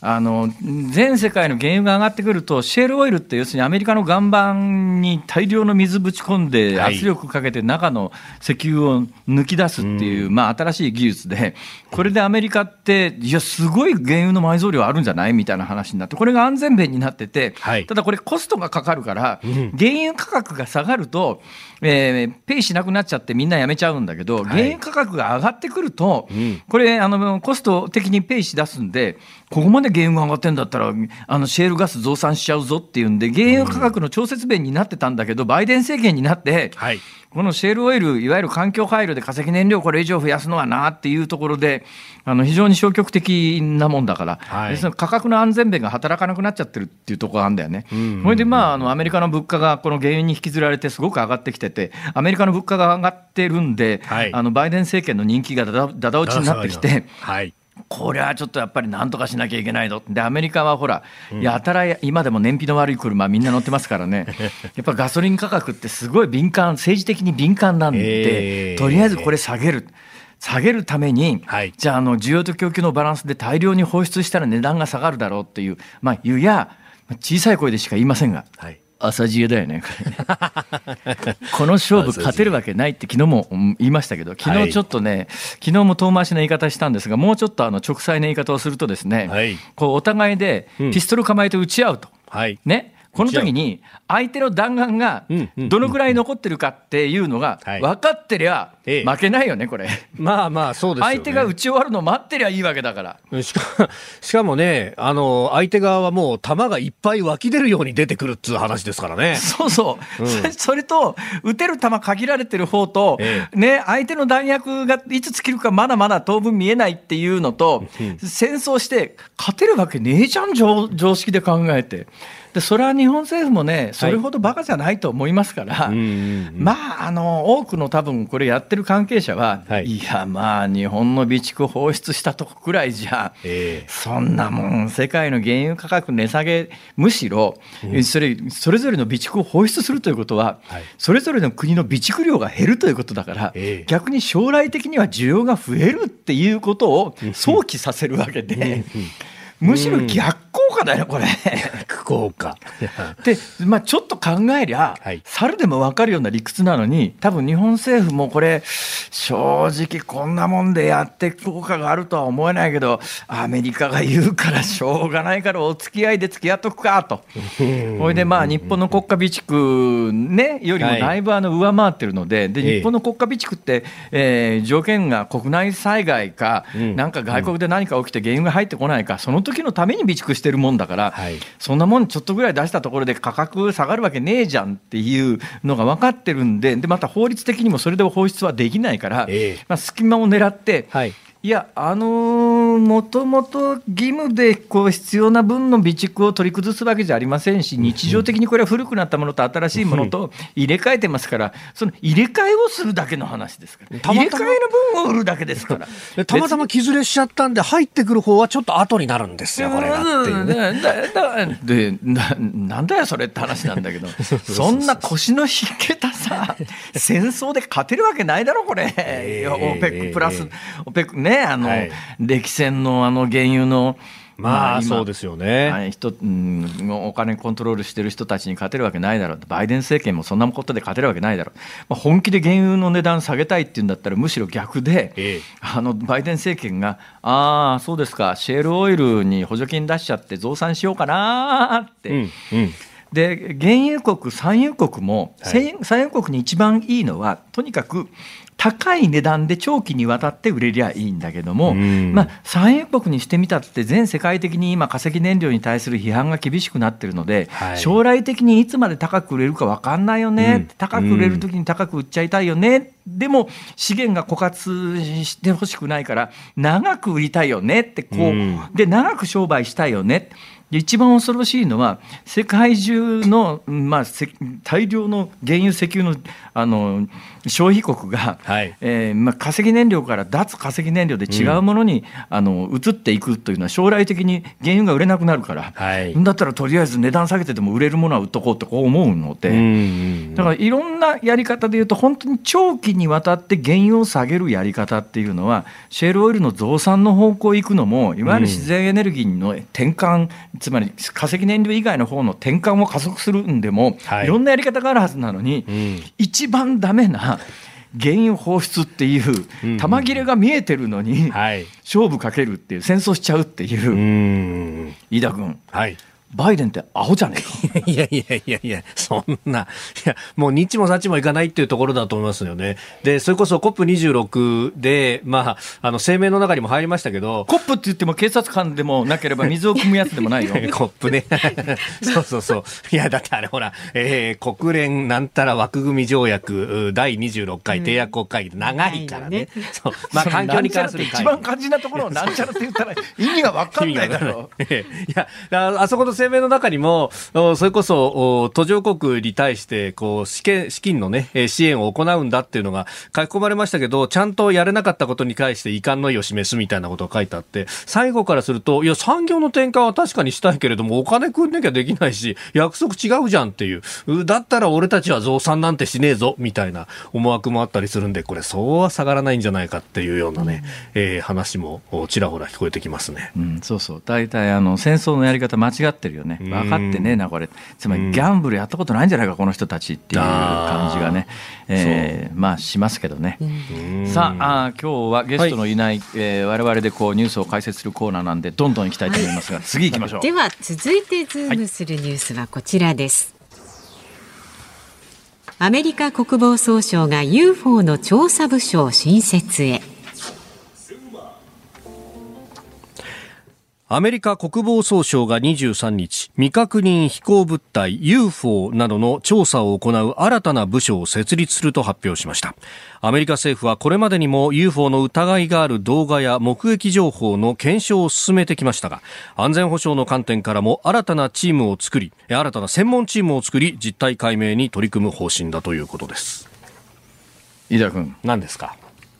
あの全世界の原油が上がってくると、シェールオイルって、要するにアメリカの岩盤に大量の水ぶち込んで、はい。圧力かけて中の石油を抜き出すっていう、まあ、新しい技術で、これでアメリカって、いや、すごい原油の埋蔵量あるんじゃない？みたいな話になって、これが安全弁になってて、はい。ただこれ、コストがかかるから、原油価格が下がると、えーペイしなくなっちゃって、みんなやめちゃうんだけど、原油価格が上がってくると、これあの、コスト的にペイしだすんで、ここまで原油が上がってんだったら、あのシェールガス増産しちゃうぞっていうんで、原油価格の調節弁になってたんだけど、バイデン政権になって、はい。このシェールオイル、いわゆる環境配慮で化石燃料これ以上増やすのはなっていうところで、あの非常に消極的なもんだから、はい価格の安全弁が働かなくなっちゃってるっていうところがあるんだよね。それで、まあ、あのアメリカの物価がこの原油に引きずられて、すごく上がってきてて、アメリカの物価が上がってるんで、はいあのバイデン政権の人気がだだだだ落ちになってきて。はい。これはちょっとやっぱりなんとかしなきゃいけないぞ。で、アメリカはほら、やたら今でも燃費の悪い車みんな乗ってますからね。やっぱガソリン価格ってすごい敏感、政治的に敏感なんで、えーとりあえずこれ下げる。下げるために、はいじゃああの需要と供給のバランスで大量に放出したら値段が下がるだろうっていう、まあ、言うや、小さい声でしか言いませんが、はい。朝知恵だよね、これね。この勝負勝てるわけないって昨日もうん言いましたけど、昨はい。日ちょっとね、昨日も遠回しな言い方したんですが、もうちょっとあの直裁な言い方をするとですね、はい。こうお互いでピストル構えて撃ち合うと。はい。ね、この時に相手の弾丸がどのくらい残ってるかっていうのがはい分かってりゃええ負けないよね、これ。まあまあ、そうですよね。相手が撃ち終わるのを待ってりゃいいわけだから。しか しかもね、あの、相手側はもう弾がいっぱい湧き出るように出てくるっつう話ですからね。そうそう、うんそ それと、撃てる弾限られてる方と、えね、相手の弾薬がいつ尽きるかまだまだ当分見えないっていうのと、戦争して勝てるわけねえじゃん、常常識で考えて。でそれは日本政府もね、それほどバカじゃないと思いますから、うんうんまあ、あの多くの多分これやってる関係者は、はい。い、や、まあ、日本の備蓄放出したとこくらいじゃ、ええ。そんなもん、世界の原油価格値下げ、むしろ、それそれぞれの備蓄を放出するということは、はい。それぞれの国の備蓄量が減るということだから、ええ。逆に将来的には需要が増えるっていうことを想起させるわけで、むしろ逆効果だよ、これ。逆効果。で、まあ、ちょっと考えりゃ、はい猿でも分かるような理屈なのに、多分日本政府もこれ、正直こんなもんでやって効果があるとは思えないけど、アメリカが言うからしょうがないからお付き合いで付き合っとくかと。ほいで、まあ、日本の国家備蓄、ね、よりもだいぶあの上回ってるので、でええ日本の国家備蓄って、えー条件が国内災害か、うんなんか外国で何か起きて原油が入ってこないか、その時のために備蓄してるもんだから、はいそんなもんちょっとぐらい出したところで価格下がるわけねえじゃんっていうのが分かってるんで、でまた法律的にもそれで放出はできないから、ええまあ、隙間を狙って、はい。いや、あのーもともと義務でこう必要な分の備蓄を取り崩すわけじゃありませんし、日常的にこれは古くなったものと新しいものと入れ替えてますから、その入れ替えをするだけの話ですから、たまたま入れ替えの分を売るだけですから。で たまたま傷れしちゃったんで、入ってくる方はちょっと後になるんですよ、これがっていうね。でななんだよそれって話なんだけど そんな腰の引けたさ戦争で勝てるわけないだろこれ、ええ。オペックプラス、オペックねあの、はい。歴戦のあの原油のまあ、今そうですよね。はい人うん、お金コントロールしてる人たちに勝てるわけないだろう。バイデン政権もそんなことで勝てるわけないだろう、まあ、本気で原油の値段下げたいっていうんだったらむしろ逆で、ええ。あのバイデン政権がああそうですか。シェールオイルに補助金出しちゃって増産しようかなーって、うん、うん。で原油国、産油国も、はい。産産油国に一番いいのは、とにかく高い値段で長期にわたって売れりゃいいんだけども、うん。まあ、産油国にしてみたって、全世界的に今、化石燃料に対する批判が厳しくなってるので、はい。将来的にいつまで高く売れるか分かんないよね、うん。高く売れるときに高く売っちゃいたいよね、でも資源が枯渇してほしくないから、長く売りたいよねってこう、うん。で長く商売したいよね。で一番恐ろしいのは世界中の、まあ、せ大量の原油石油のあの消費国が、はい。えーまあ、化石燃料から脱化石燃料で違うものに、あの移っていくというのは将来的に原油が売れなくなるから、はい。だったらとりあえず値段下げてでも売れるものは売っとこうってこう思うので。うんうんだからいろんなやり方で言うと本当に長期にわたって原油を下げるやり方っていうのはシェールオイルの増産の方向へ行くのもいわゆる自然エネルギーの転換、つまり化石燃料以外の方の転換を加速するんでも、はい。い、ろんなやり方があるはずなのに、ん。一番ダメな原油放出っていううん。玉切れが見えてるのにはい。勝負かけるっていう戦争しちゃうっていう。う、ん。飯田君。はいバイデンってアホじゃねえか。いやいやいやいや、そんな、いや、もう日もさっちもいかないっていうところだと思いますよね。で、それこそ COP26 で、まあ、あの、声明の中にも入りましたけど、コップって言っても警察官でもなければ水を汲むやつでもないよ。コップね。そうそうそう。いや、だってあれほら、えー国連なんたら枠組み条約う第26回締約国会議で長いからね。そう。まあ、環境に関する一番肝心なところをなんちゃらって言ったら意味が分かんないだろう。いや、ああそこの声明の中にも、おそれこそ、お途上国に対して、こう、資金、資金のね、えー支援を行うんだっていうのが書き込まれましたけど、ちゃんとやれなかったことに対して遺憾の意を示すみたいなことが書いてあって、最後からすると、いや、産業の転換は確かにしたいけれども、お金くんなきゃできないし、約束違うじゃんっていう、うだったら俺たちは増産なんてしねえぞ、みたいな思惑もあったりするんで、これ、そうは下がらないんじゃないかっていうようなね、えー話もおちらほら聞こえてきますね。うん、そうそう。大体あの戦争のやり方間違ってるよね。うん。分かってねえなこれ。つまりギャンブルやったことないんじゃないかこの人たちっていう感じがね、えーまあしますけどね、さあ今日はゲストのいない、えー我々でこうニュースを解説するコーナーなんでどんどん行きたいと思いますが、次行きましょう。では続いてズームするニュースはこちらです、アメリカ国防総省が UFO の調査部署を新設へアメリカ国防総省が23日、未確認飛行物体 UFO などの調査を行う新たな部署を設立すると発表しました。アメリカ政府はこれまでにも UFO の疑いがある動画や目撃情報の検証を進めてきましたが、安全保障の観点からも新たなチームを作り、新たな専門チームを作り、実態解明に取り組む方針だということです。飯田君何ですか？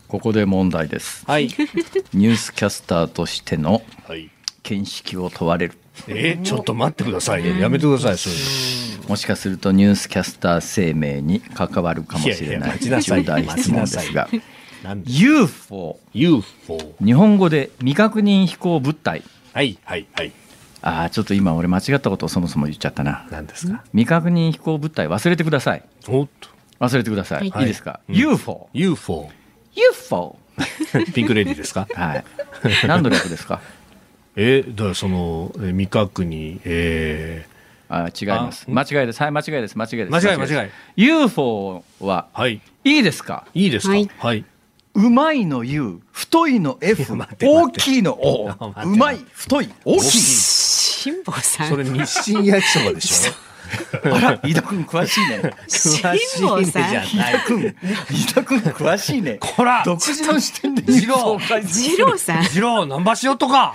ここで問題ですはい。ニュースキャスターとしてのはい。見識を問われるえーちょっと待ってくださいよ。やめてください、そういうの。もしかするとニュースキャスター生命に関わるかもしれないいやいや待ちなさい重大質問ですが UFO UFO。日本語で未確認飛行物体はい、はい、はい。ああちょっと今俺間違ったことをそもそも言っちゃったな何ですか未確認飛行物体忘れてくださいおっと。忘れてください、はいい、いですか、うん UFO UFO。UFO ピンクレディーですかはい何の略ですかえー、だからその、えー未確認、えあー違います。あ間違いです。はい間違いです。間違いです。間違いです。間違い。UFO はー、はい。いいですか？いいですか？はい。はい。うまいの U 太いの F 大きいの O うまい太い大きい。辛坊さん。それ日清焼きそばでしょ？あら飯田君詳しいね詳しいねじゃない。飯田君詳しいねこら独自の視点で二郎二郎さん次郎、ナンバーしようとか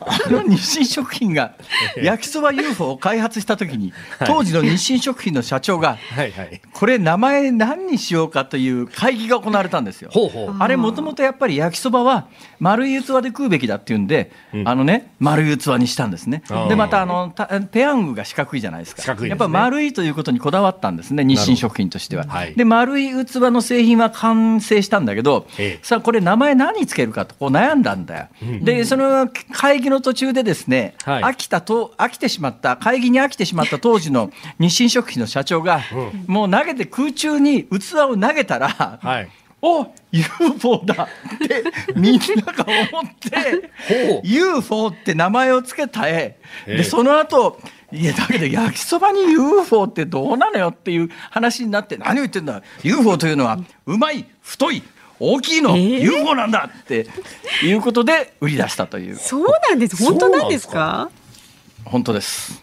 あの日清食品が焼きそば UFO を開発した時に当時の日清食品の社長がはいはい。これ名前何にしようかという会議が行われたんですよ。ほうほう。あれもともとやっぱり焼きそばは丸い器で食うべきだっていうんで、あのね丸い器にしたんですね。でまたあのたペヤングが四角いじゃないですか。ね。やっぱ丸いということにこだわったんですね日清食品としては。はい。で丸い器の製品は完成したんだけど、ええ。さあこれ名前何つけるかとこう悩んだんだよ。でその会議の途中でですね、はい。飽きたと飽きてしまった会議に飽きてしまった当時の 日清食品の社長が、もう投げて空中に器を投げたら、はい。お UFO だってみんなが思って UFO って名前をつけたえええ。でその後いやだけど焼きそばに UFO ってどうなのよっていう話になって何を言ってんだ。UFO というのはうまい太い大きいの、ええ UFO なんだっていうことで売り出したという。そうなんです。本当なんですか？本当です。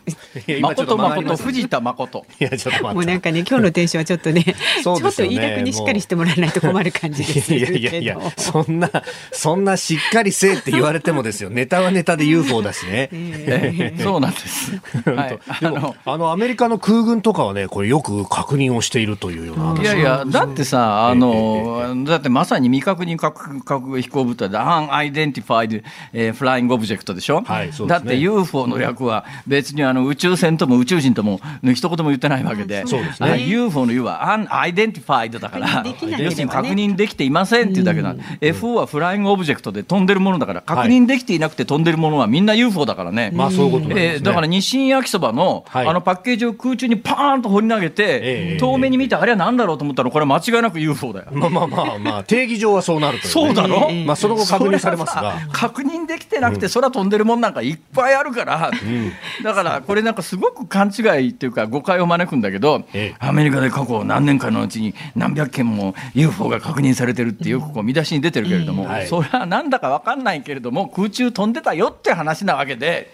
誠誠藤田誠。いや、ちょっと待って。もうなんかね今日のテンションはちょっとね そうちょっと飯田君にしっかりしてもらわないと困る感じですいやいやいや、そんな、そんなしっかりせえって言われてもですよ。ネタはネタで UFO だしね。ええそうなんです。はい。あでもの、あの、アメリカの空軍とかはね、これよく確認をしているというような話いやいや、だってさ、あの、だってまさに未確認核核飛行物体で、Unidentified えー Flying Object でしょ、はいそうですねだって UFO の略は別にあの宇宙船とも宇宙人とも一言も言ってないわけで、そうですね。あ UFO の U は Unidentified だから確認できないければね。要するに確認できていませんっていうだけな、FO はフライングオブジェクトで飛んでるものだから、確認できていなくて飛んでるものはみんな UFO だからね。まあそういうことなんですね。えーだから日清焼きそばの,、はい。あのパッケージを空中にパーンと掘り投げて、ええ遠目に見て、あれは何だろうと思ったら、これ、間違いなく UFO だよ。まあまあまあまあ、定義上はそうなるというね、そうだろ、まあその後確認されますが。確認できてなくて、空飛んでるもんなんかいっぱいあるから、だからこれ、なんかすごく勘違いっていうか、誤解を招くんだけど、ええ。アメリカで過去何年かのうちに何百件も UFO が確認されてるってよくこう見出しに出てるけれども、はい。それはなんだか分かんないけれども、空中飛んでたよって話なわけで、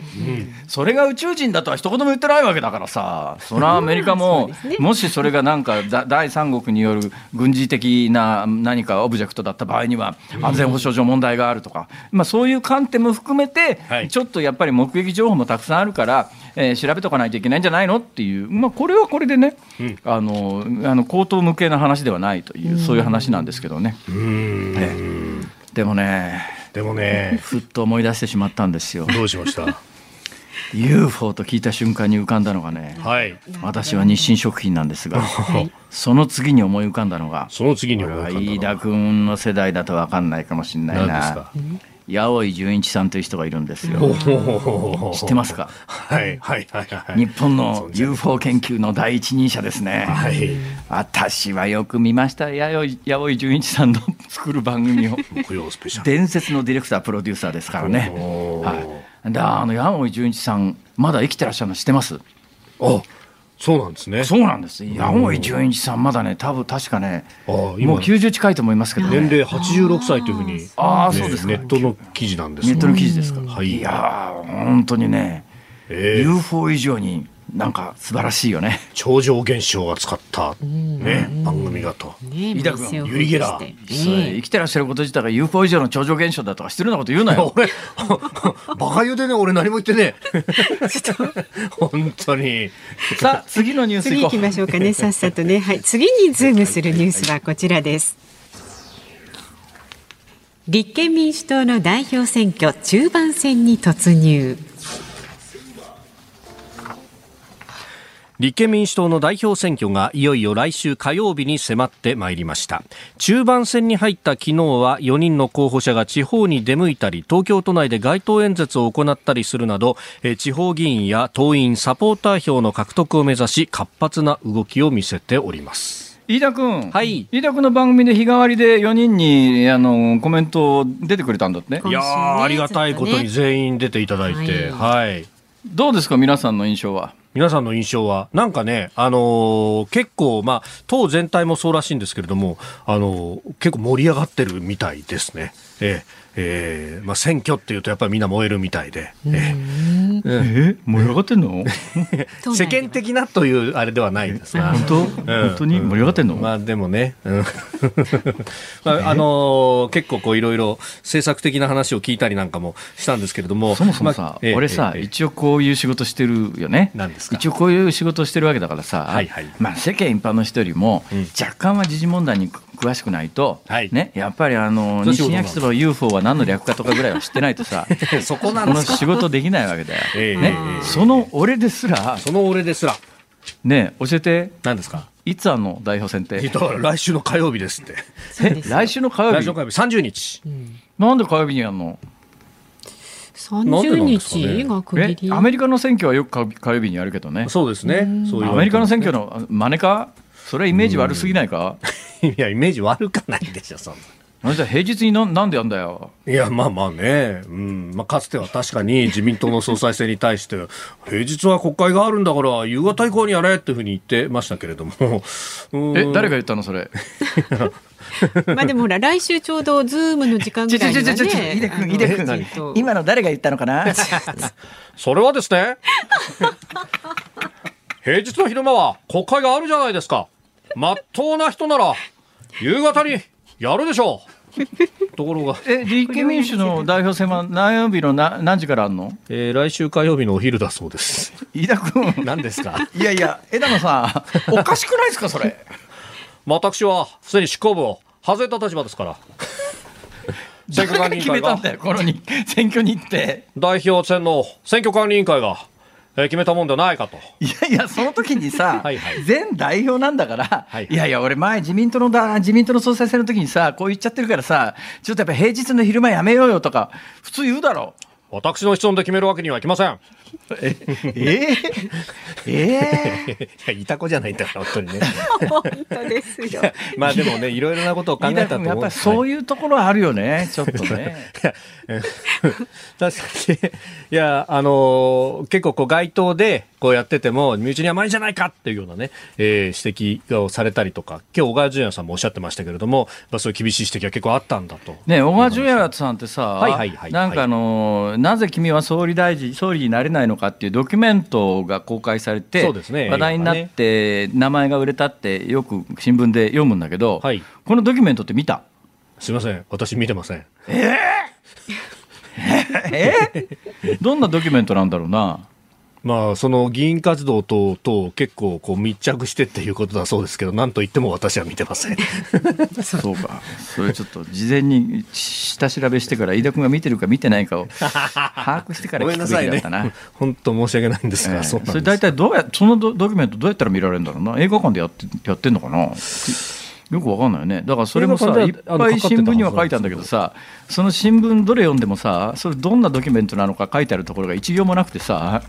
それが宇宙人だとは一言も言ってないわけだからさ、それはアメリカも、もしそれがなんかだ第三国による軍事的な何かオブジェクトだった場合には、安全保障上問題があるとか、まあ、そういう観点も含めてはい、ちょっとやっぱり目撃情報もたくさんあるから、えー調べとかないといけないんじゃないの？っていう、まあ、これはこれでね、あのあの口頭無形な話ではないという、そういう話なんですけどね。うーん。ええ。でもね、でもね、ふっと思い出してしまったんですよ。どうしました？UFO と聞いた瞬間に浮かんだのがね、はい。私は日清食品なんですが、その次に思い浮かんだのが、その次にこれは思い浮かんだ飯田君の世代だと分かんないかもしれないな。何ですか？八尾純一さんという人がいるんですよ。知知ってますか？はいはいはいはい。日本の UFO 研究の第一人者ですね。はい。私はよく見ました八尾八尾純一さんの作る番組を。木曜スペシャル。伝説のディレクタープロデューサーですからね。はい。であの八尾純一さんまだ生きてらっしゃるの知ってます？あ、そうなんですね。そうなんです。八尾純一さんまだね多分確かねあもう今90近いと思いますけどね。年齢86歳というふうに、ねあーそうですかネットの記事なんですネットの記事ですか。はいいやー本当にね、えー UFO 以上になんか素晴らしいよね。超常現象が使った、ね、番組がと。ね飯田君ユリゲラー付けそれして生きてらっしゃること自体が UFO 以上の超常現象だとか失礼なこと言うなよ。俺、バカ言うでね、俺何も言ってね。本当に。さあ次のニュース次行き。ましょうかね、さっさとね。はい、次にズームするニュースはこちらです。立憲民主党の代表選挙中盤戦に突入。立憲民主党の代表選挙がいよいよ来週火曜日に迫ってまいりました。中盤戦に入った昨日は4人の候補者が地方に出向いたり東京都内で街頭演説を行ったりするなどえー地方議員や党員サポーター票の獲得を目指し活発な動きを見せております。飯田君、はい。飯田君の番組で日替わりで4人にあのコメント出てくれたんだって。ねいやーありがたいことに全員出ていただいて、はい。どうですか皆さんの印象は？皆さんの印象は、なんかね、あのー結構、まあ、党全体もそうらしいんですけれども、あのー結構盛り上がってるみたいですね。ええええまあ、選挙っていうとやっぱりみんな燃えるみたいで、ええ。盛り上がってんの？え 世間的なというあれではないですが。本当、本当に盛り上がってんの、まあでもね、うん。まあ、あのー結構こういろいろ政策的な話を聞いたりなんかもしたんですけれども、そもそもさ、まあええ俺さ、ええ一応こういう仕事してるよね。何ですか？一応こういう仕事してるわけだからさ、はいはい。まあ世間一般の人よりも、うん。若干は時事問題に詳しくないと、はい。ね、やっぱりあの、日清焼きそば UFO は何の略かとかぐらいは知ってないとさ、そこなんですか？仕事できないわけだよ。ね？ええええ。その俺ですら、その俺ですら、ね、教えて、何ですか？いつあんの代表選って。来週の火曜日ですって。え来週の火曜日？来週の火曜日30日。なんで火曜日にやるの？30んですかね日が区え切り。アメリカの選挙はよく火火曜日にやるけどね。そうですね。そういうアメリカの選挙の真似か？それはイメージ悪すぎないか？いや、イメージ悪かないでしょ、そんな。あじゃあ平日にななんでやんだよ？いや、まあまあね、うんまあ、かつては確かに自民党の総裁選に対して、平日は国会があるんだから、夕方以降にやれっていうふうに言ってましたけれども、うんえ、誰が言ったのそれ？まあでもほら来週ちょうどズームの時間ぐらいね。井出君、井出君あのきっと今の誰が言ったのかな？それはですね、平日の昼間は国会があるじゃないですか。まっとうな人なら、夕方にやるでしょう。ところが、え、立憲民主の代表選は何曜日のな何時からあんの？えー来週火曜日のお昼だそうです。飯田君。何ですか？いやいや、枝野さん、おかしくないですか、それ？私はすでに執行部を外れた立場ですから。選挙管理委員会が決めたんだよ、このに選挙に行って。代表選の選挙管理委員会が、えー決めたもんではないかと。いやいや、その時にさ、はいはい前代表なんだから、はいいやいや、俺、前、自民党のだ、自民党の総裁選の時にさ、こう言っちゃってるからさ、ちょっとやっぱ平日の昼間やめようよとか、普通言うだろ。私の質問で決めるわけにはいきません。ええええ いや、いた子じゃないんだから、本当にね。本当ですよ。まあでもね、いろいろなことを考えたと思う。やっぱりそういいうところはあるよね、ちょっとね。確かに、いや、あのー結構こう街頭でこうやってても、身内に甘いんじゃないかっていうようなね、えー指摘をされたりとか、今日小川淳也さんもおっしゃってましたけれども、まあそういう厳しい指摘が結構あったんだと。ね小川淳也さんってさ、はいはいはいなんかあのなぜ君は総理大臣、総理になれないのかっていうドキュメントが公開されて、そうですね。話題になって、名前が売れたって、よく新聞で読むんだけど、はい。このドキュメントって見た？すいません、私見てません。えどんなドキュメントなんだろうな？まあ、その議員活動等々結構こう密着してっていうことだそうですけど、なんと言っても私は見てません。そうか、それちょっと事前に下調べしてから、飯田君が見てるか見てないかを把握してからご聞くめんなさいね。べきだったな。。本当申し訳ないんですが、ええ。そうなんです。それ大体どうやそのドドキュメントどうやったら見られるんだろうな。映画館でやってやってんのかな？よくわかんないよね。だからそれもさいっぱい新聞には書いたんだけどさその新聞どれ読んでもさそれどんなドキュメントなのか書いてあるところが一行もなくてさ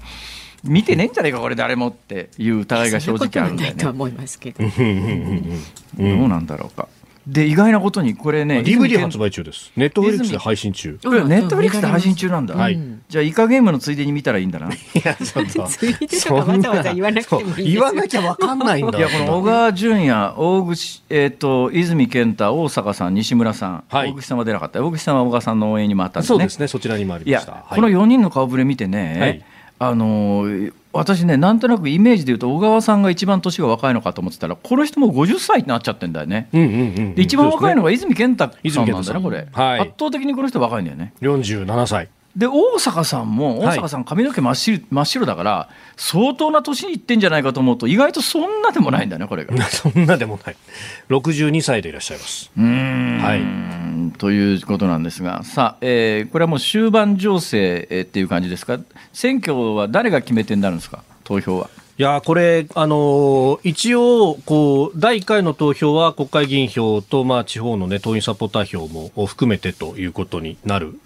見てねえんじゃねえかこれ誰もっていう疑いが正直あるんだよね。とはないとは思いますけど。どうなんだろうか。で意外なことにこれね DVD 発売中です。ネットフリックスで配信中。これネットフリックスで配信中なんだ、はい。じゃあイカゲームのついでに見たらいいんだな。いや、ちょっと。ついでとかわざわざ言わなくてもいいですよ。言わなきゃわかんないんだ。いやこの小川淳也、大口、えー、と泉健太、大阪さん、西村さん、はい。大口さんは出なかった、大口さんは小川さんの応援に回ったんですね。そうですね、そちらにもありいや、ました。はいこの4人の顔ぶれ見てね、はいあのー私ね、なんとなくイメージで言うと、小川さんが一番年が若いのかと思ってたら、この人も50歳になっちゃってんだよね。うんうんうん。で一番若いのがが泉健太さんなんだね、これ、はい圧倒的にこの人若いんだよね。47歳。で大阪さんもはい大阪さん髪の毛真っ白真っ白だから相当な年にいってんじゃないかと思うと意外とそんなでもないんだねこれが。そんなでもない。62歳でいらっしゃいます。うーんはいということなんですが、さあ、えーこれはもう終盤情勢っていう感じですか、選挙は誰が決め手になるんですか、投票は。いやーこれ、あのー一応こう、第1回の投票は国会議員票と、まあ、地方の、ね、党員サポーター票も含めてということになる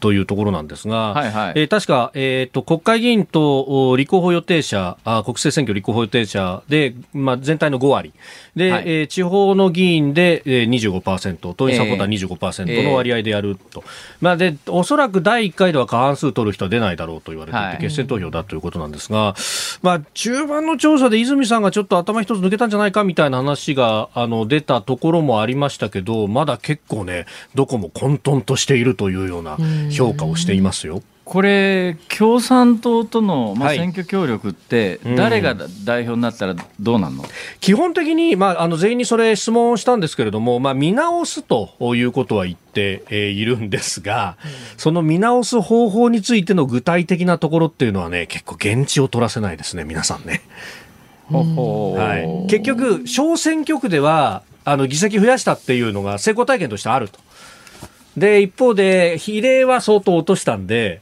というところなんですが、はいはい。えー確か、えー、と国会議員とお立候補予定者あ、国政選挙立候補予定者で、まあ、全体の5割。で、はい。えー地方の議員で、えー、25%、党員サポーター25%の割合でやると、まあ、でおそらく第1回では過半数取る人は出ないだろうと言われていて、はい。決選投票だということなんですが、まあ、中盤の調査で泉さんがちょっと頭一つ抜けたんじゃないかみたいな話があの出たところもありましたけど、まだ結構ね、どこも混沌としているというような評価をしていますよ。これ、共産党との、まあ、はい。選挙協力って、うん。誰が代表になったらどうなんの、基本的に、まあ、あの全員にそれ質問をしたんですけれども、まあ、見直すということは言って、えーいるんですが、その見直す方法についての具体的なところっていうのはね、結構現地を取らせないですね、皆さんね。はい、結局、小選挙区ではあの議席増やしたっていうのが成功体験としてあると。で、一方で、比例は相当落としたんで、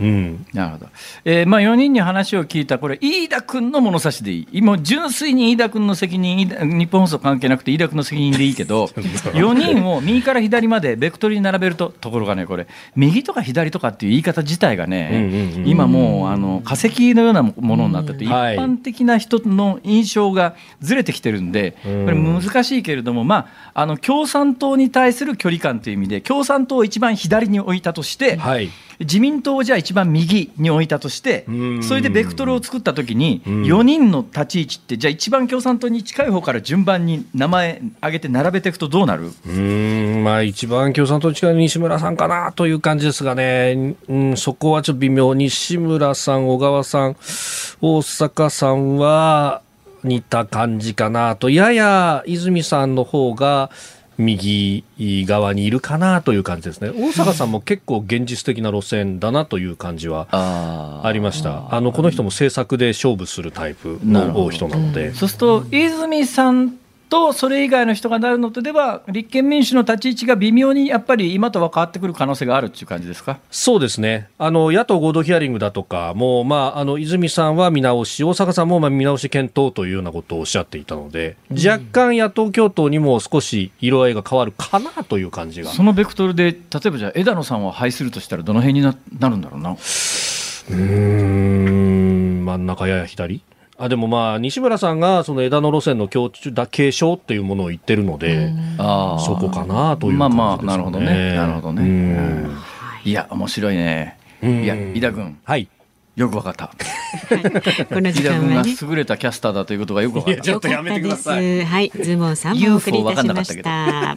うん。なるほど。えーまあ4人に話を聞いた、これ、飯田君の物差しでいい。今、純粋に飯田君の責任、日本放送関係なくて飯田君の責任でいいけど、4人を右から左までベクトルに並べると、ところがね、これ、右とか左とかっていう言い方自体がね、うんうんうん今もう、あの、化石のようなものになってて、一はい般的な人の印象がずれてきてるんで、これ難しいけれども、まあ、あの、共産党に対する距離感という意味で、共産党を一番左に置いたとして、はい。自民党をじゃあ一番右に置いたとしてうん、それでベクトルを作ったときに、ん。4人の立ち位置って、じゃあ一番共産党に近い方から順番に名前挙げて並べていくとどうなる？うーん、まあ一番共産党に近い西村さんかなという感じですがね、うん、そこはちょっと微妙。西村さん、小川さん、大阪さんは似た感じかなと、やや泉さんの方が右側にいるかなという感じですね。大阪さんも結構現実的な路線だなという感じはあありました。あの、この人も政策で勝負するタイプの人なので。そうすると、泉さんとそれ以外の人がなるのとでは、立憲民主の立ち位置が微妙にやっぱり今とは変わってくる可能性があるっていう感じですか？そうですね。あの、野党合同ヒアリングだとかも、まあ、あの、泉さんは見直し、大阪さんもまあ見直し検討というようなことをおっしゃっていたので、若干野党共闘にも少し色合いが変わるかなという感じが。そのベクトルで、例えばじゃあ枝野さんを廃するとしたら、どの辺にななるんだろうな。うーん、真ん中やや左？あ、でもまあ、西村さんがその枝野路線の強中だ継承っていうものを言ってるので、あーそこかなというまあ感じです、ね。まあ、なるほどね。なるほどね。いや、面白いね。うんいや、飯田君、はい。よくわかった。この時間はね。優れたキャスターだということがよくわかった。ちょっとやめてくださいはい、ズームオンをお送りいたしました。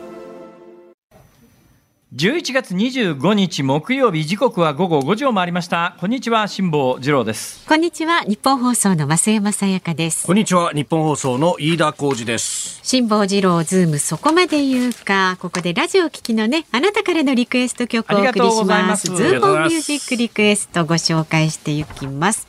11月25日木曜日時刻は午後5時を回りました。こんにちは辛坊治郎です。こんにちはニッポン放送の増山さやかです。こんにちは。ニッポン放送の飯田浩二です。辛坊治郎ズームそこまで言うか。ここでラジオを聞きのねあなたからのリクエスト曲をお送りしまますす。ズームミュージックリクエストご紹介していきます。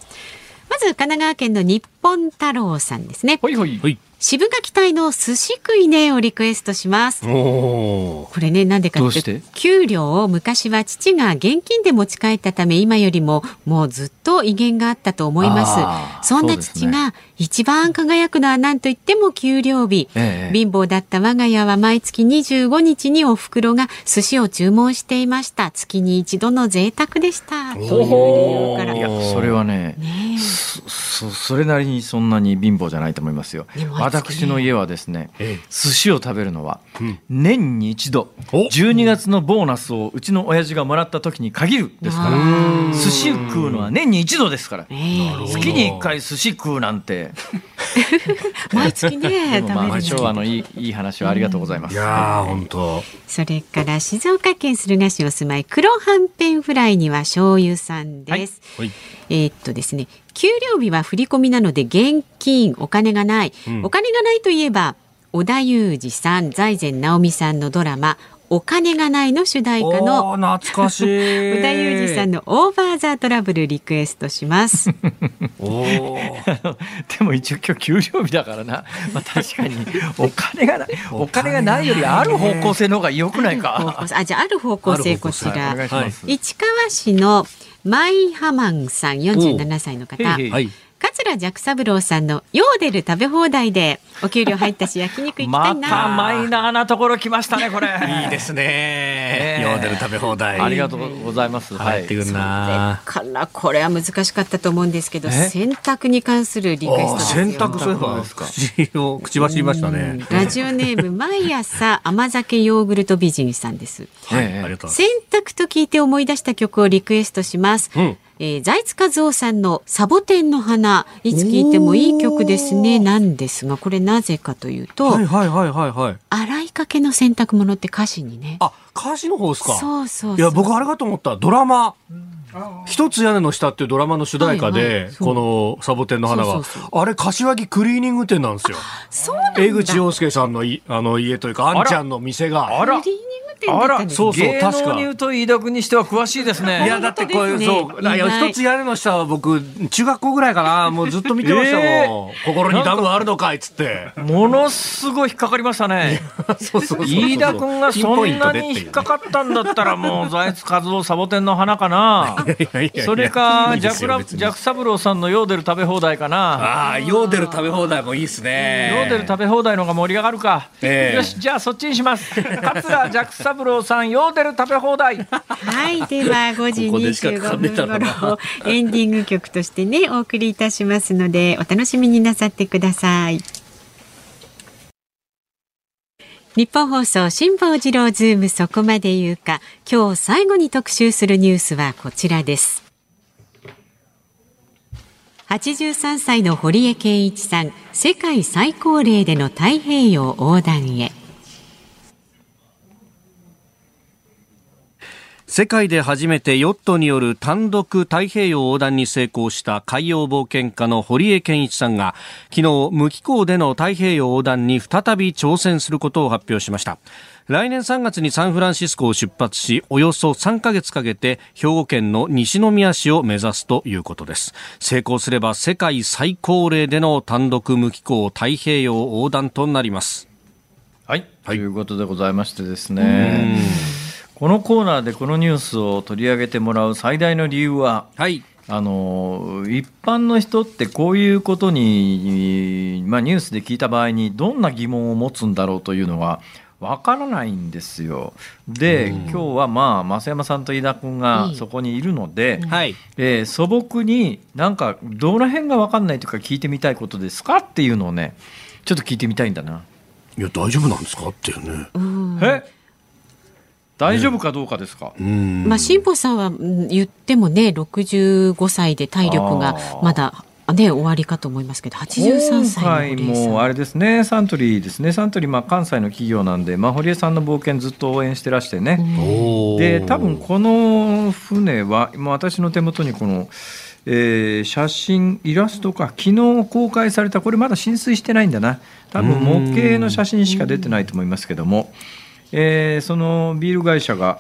まず神奈川県の日本太郎さんですね。ほいほい。はい。渋垣隊の寿司食いねをリクエストします。これねなんでかって給料を昔は父が現金で持ち帰ったため今よりももうずっと威厳があったと思います。そんな父が一番輝くのは何と言っても給料日、ええ。貧乏だった我が家は毎月25日にお袋が寿司を注文していました。月に一度の贅沢でした。という理由から。いやそれはねねえ。そそそれなりにそんなに貧乏じゃないと思いますよ。ね。私の家はですねええ。寿司を食べるのはうん。年に一度。お。12月のボーナスをうちの親父がもらった時に限るですから。あ寿司食うのは年に一度ですから。ええ。月に1回寿司食うなんて 毎月でねもまあ食べるの。昭和のいいいい話をありがとうございます。いやー、本当。それから静岡県駿河市お住まい黒はんぺんフライには醤油さんです、はい。えーっとですね給料日は振り込みなので現金。お金がない、うん。お金がないといえば織田裕二さん財前直美さんのドラマお金がないの主題歌の懐かしい。織田裕二さんのオーバーザトラブルリクエストします。でも一応今日給料日だからな、まあ、確かに。お金がないお金がないよりある方向性の方が良くない方かあじゃあある方向性こちおら願い市川市のマイハマンさん47歳の方。へいへい。はい。桂寂三郎さんのヨーデル食べ放題でお給料入ったし焼肉行きたまいな。たマイナーなところ来ましたね、これ。いいですね。ええヨーデル食べ放題。ありがとうございます。入ってくるな。からこれは難しかったと思うんですけどえ？洗濯に関するリクエストですよ洗濯そういえば口を口走りましたね。ラジオネーム毎朝 甘酒ヨーグルト美人さんですはい、ええありがとうござ洗い濯と聞いて思い出した曲をリクエストします、うんえー財津和夫さんのサボテンの花いつ聞いてもいい曲ですねなんですがこれなぜかというと。はいはいはいはいはい。洗いかけの洗濯物って歌詞にねあ、歌詞の方ですか。そうそうそういや僕あれかと思ったドラマ。一つ屋根の下っていうドラマの主題歌はいはで、いこのサボテンの花がそうそうそあれ柏木クリーニング店なんですよ。そうなんだ。江口洋介さんのいあの家というかあんちゃんの店が。あら。クリーニング店だったんですそうそう芸確か言うと飯田君にしては詳しいですね。いやだってこういう、そういや一つ屋根の下は僕中学校ぐらいかな。もうずっと見てましたもん、心にダムあるのかいっつって。ものすごい引っかかりましたね。そうそうそうそう飯田君がそんなに引っかかったんだったらもう財津和夫サボテンの花かな。それかジャクラジャク三郎さんのヨーデル食べ放題かな。ああヨーデル食べ放題もいいですねヨーデル食べ放題の方が盛り上がるか。ええよしじゃあそっちにします。桂ジャク三郎さんヨーデル食べ放題。はい、では5時ここでしかか25んねえだ分頃エンディング曲としてねお送りいたしますのでお楽しみになさってください。日本放送辛坊治郎ズームそこまで言うか今日最後に特集するニュースはこちらです。83歳の堀江謙一さん世界最高齢での太平洋横断へ。世界で初めてヨットによる単独太平洋横断に成功した海洋冒険家の堀江謙一さんが昨日無機港での太平洋横断に再び挑戦することを発表しました。来年3月にサンフランシスコを出発しおよそ3ヶ月かけて兵庫県の西宮市を目指すということです。成功すれば世界最高齢での単独無機港太平洋横断となります。はい、ということでございましてですね。このコーナーでこのニュースを取り上げてもらう最大の理由は、はい。あの一般の人ってこういうことに、まあ、ニュースで聞いた場合にどんな疑問を持つんだろうというのは分からないんですよ。で、今日はまあ増山さんと飯田君がそこにいるので、はい。えー素朴になんかどの辺が分かんないというか聞いてみたいことですかっていうのをねちょっと聞いてみたいんだな。いや大丈夫なんですかっていうね。え？大丈夫かどうかですか、うん。まあ、辛坊さんはうん言ってもね65歳で体力がまだね終わりかと思いますけど83歳の今回堀江さんもあれですねサントリーですね。サントリーまあ関西の企業なんで、まあ、堀江さんの冒険ずっと応援してらしてね、で多分この船は今私の手元にこの、えー写真イラストか昨日公開されたこれまだ浸水してないんだな。多分模型の写真しか出てないと思いますけども、えーそのビール会社が、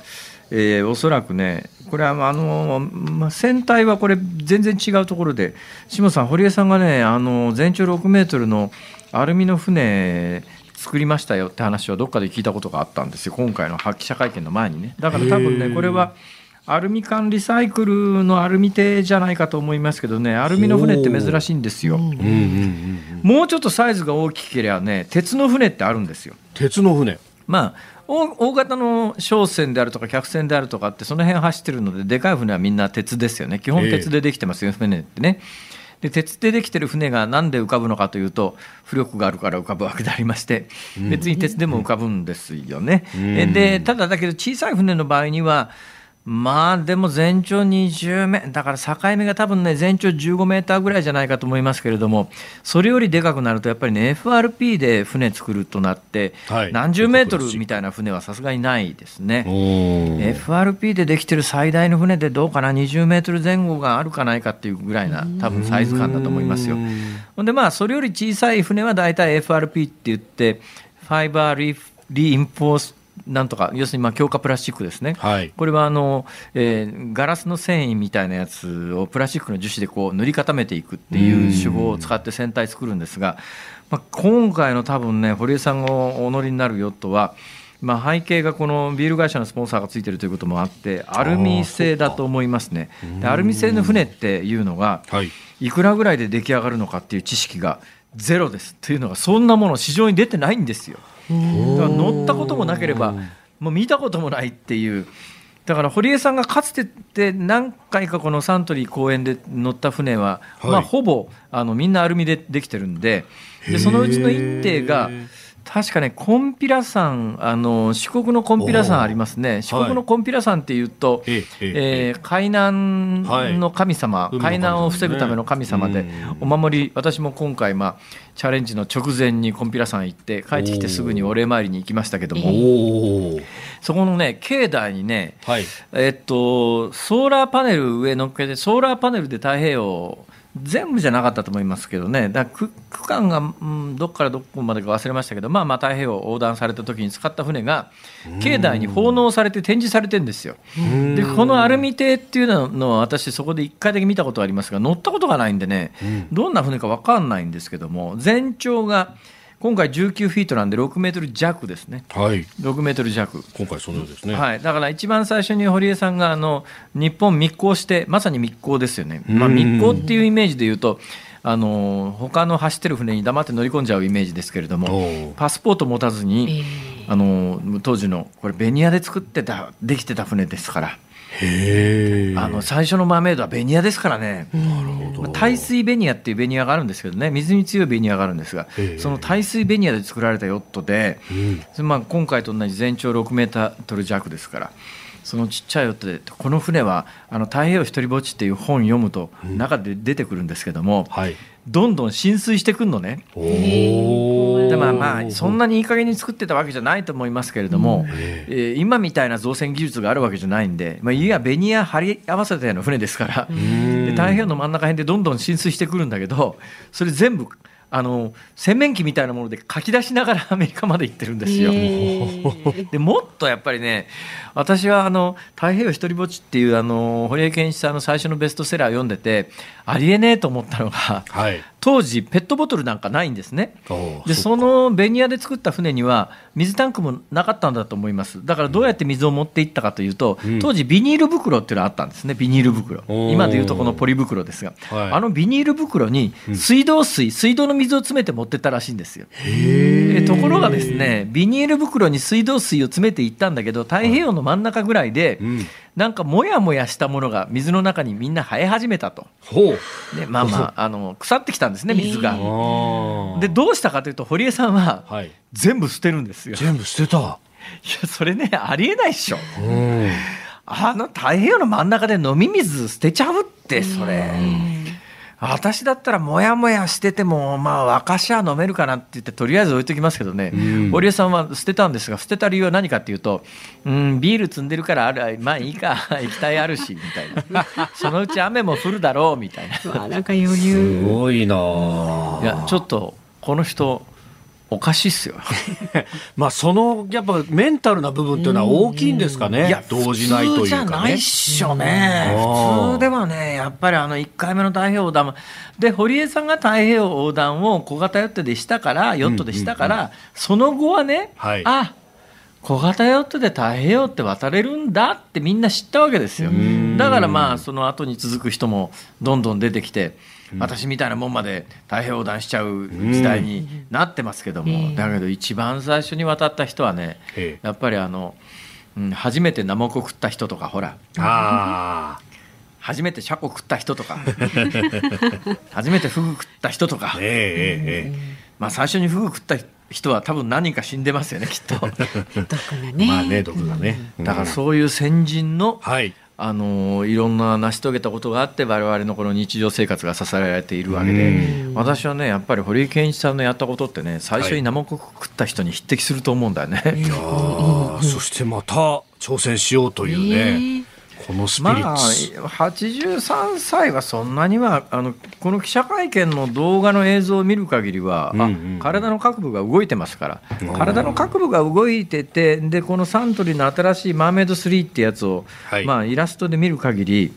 えーおそらくねこれはあの、まあ、船体はこれ全然違うところで下さん堀江さんがねあの全長6メートルのアルミの船作りましたよって話をどっかで聞いたことがあったんですよ今回の記者会見の前にね。だから多分ねこれはアルミ缶リサイクルのアルミ艇じゃないかと思いますけどねアルミの船って珍しいんですよ、う。んうんうんうん。もうちょっとサイズが大きければね鉄の船ってあるんですよ。鉄の船。まあ大大型の商船であるとか客船であるとかってその辺走ってるのででかい船はみんな鉄ですよね。基本鉄でできてますよ、船ってね。で鉄でできてる船がなんで浮かぶのかというと浮力があるから浮かぶわけでありまして別に鉄でも浮かぶんですよね、えでただだけど小さい船の場合にはまあでも全長20メだから境目が多分ね全長15メーターぐらいじゃないかと思いますけれどもそれよりでかくなるとやっぱりね FRP で船作るとなってはい何十メートルみたいな船はさすがにないですね。FRP でできてる最大の船でどうかな20メートル前後があるかないかっていうぐらいな多分サイズ感だと思いますよ。ほんでまあそれより小さい船は大体 FRP って言ってファイバーリリインフォースなんとか要するにまあ強化プラスチックですね、はい。これはあの、えーガラスの繊維みたいなやつをプラスチックの樹脂でこう塗り固めていくっていう手法を使って船体作るんですが、まあ、今回の多分ね堀江さんがお乗りになるヨットはまあ、背景がこのビール会社のスポンサーがついてるということもあってアルミ製だと思いますね。でアルミ製の船っていうのがはい。いくらぐらいで出来上がるのかっていう知識がゼロです。というのがそんなもの市場に出てないんですよ乗ったこともなければもう見たこともないっていう。だから堀江さんがかつてって何回かこのサントリー公園で乗った船は、はい。まあ、ほぼあのみんなアルミでできてるんででそのうちの一艇が確かねコンピラ山あの四国のコンピラ山ありますね。四国のコンピラ山っていうと、えええええー海難の神様、はい。海難を防ぐための神様で、お守り、私も今回、まあ、チャレンジの直前にコンピラ山行って、帰ってきてすぐにお礼参りに行きましたけども。そこのね、境内にね、はい。えっと、ソーラーパネル上乗っけて、ソーラーパネルで太平洋、全部じゃなかったと思いますけどね、だから区区間が、うん、どっからどこまでか忘れましたけど、まあまあ太平洋を横断された時に使った船が、境内に奉納されて展示されてるんですよ。でこのアルミ艇っていうのは私そこで1回だけ見たことありますが乗ったことがないんでね、どんな船か分かんないんですけども全長が今回19フィートなんで6メートル弱ですねはい。6メートル弱。今回そのようですね。はい、だから一番最初に堀江さんがあの日本密航してまさに密航ですよね、まあ、うん密航っていうイメージで言うとあの他の走ってる船に黙って乗り込んじゃうイメージですけれどおもうパスポート持たずに、あの当時のこれベニヤで作ってたできてた船ですから。あの最初のマーメイドはベニヤですからね、まあ耐水ベニヤっていうベニヤがあるんですけどね、水に強いベニヤがあるんですがええ、その耐水ベニヤで作られたヨットで、うん。まあ、今回と同じ全長6メートル弱ですから、そのちっちゃいヨットで、この船はあの太平洋一人ぼっちっていう本読むと、中で出てくるんですけども、はい。どんどん浸水してくるのね。でまあまあそんなにいい加減に作ってたわけじゃないと思いますけれども、えー今みたいな造船技術があるわけじゃないんで、まあ、いやベニヤ張り合わせたような船ですから、で太平洋の真ん中辺でどんどん浸水してくるんだけどそれ全部あの洗面器みたいなものでかき出しながらアメリカまで行ってるんですよ。でもっとやっぱりね私はあの「太平洋一人ぼっち」っていうあの堀江謙一さんの最初のベストセラー読んでてありえねえと思ったのがはい。当時ペットボトルなんかないんですね。おでそのベニヤで作った船には水タンクもなかったんだと思います。だからどうやって水を持っていったかというと、うん。当時ビニール袋っていうのがあったんですね。ビニール袋。今でいうとこのポリ袋ですが、はい。あのビニール袋に水道水、水道の水を詰めて持ってったらしいんですよ。でところがですねビニール袋に水道水を詰めていったんだけど太平洋の真ん中ぐらいで、うん。なんかもやもやしたものが水の中にみんな生え始めたとほう。でまあまあ あの腐ってきたんですね水が。ああ。でどうしたかというと堀江さんははい。全部捨てるんですよ。全部捨てた。いやそれねありえないっしょうん。あの太平洋の真ん中で飲み水捨てちゃうってそれ私だったらもやもやしててもまあ若しは飲めるかなって言ってとりあえず置いときますけどね。うん。堀江さんは捨てたんですが捨てた理由は何かっていうとうんビール積んでるからあるまあいいか 液体あるしみたいな。そのうち雨も降るだろうみたいな。なんか余す裕。ごいなあ。いやちょっとこの人おかしいっすよ。まあそのやっぱメンタルな部分っていうのは大きいんですかね。いや動じないという普通じゃかねないっ。しょね。普通ではねやっぱりあの1回目の太平洋横断もで堀江さんが太平洋横断を小型ヨットでしたからヨットでしたから、その後はね、はい。あ小型ヨットで太平洋って渡れるんだってみんな知ったわけですよ。ん。だからまあその後に続く人もどんどん出てきて私みたいなもんまで太平洋横断しちゃう時代になってますけども、だけど一番最初に渡った人はねええやっぱりあの、うん、初めてナマコ食った人とかほらあ初めてシャコ食った人とか 初めてフグ食った人とかあ。、えええええまあ、最初にフグ食った人は多分何人か死んでますよねきっと 毒がえ。ね。まあね、毒がね。だからそういう先人の、はい。あのいろんな成し遂げたことがあって我々のこの日常生活が支えられているわけで私はねやっぱり堀井健一さんのやったことってね最初にナマコ食った人に匹敵すると思うんだよね。ああ、そしてまた挑戦しようというね。このスピリまあ、ッツ。83歳はそんなにはあのこの記者会見の動画の映像を見る限りは、うんうんあ体の各部が動いてますから。体の各部が動いててでこのサントリーの新しいマーメイド3ってやつを、はい。まあ、イラストで見る限り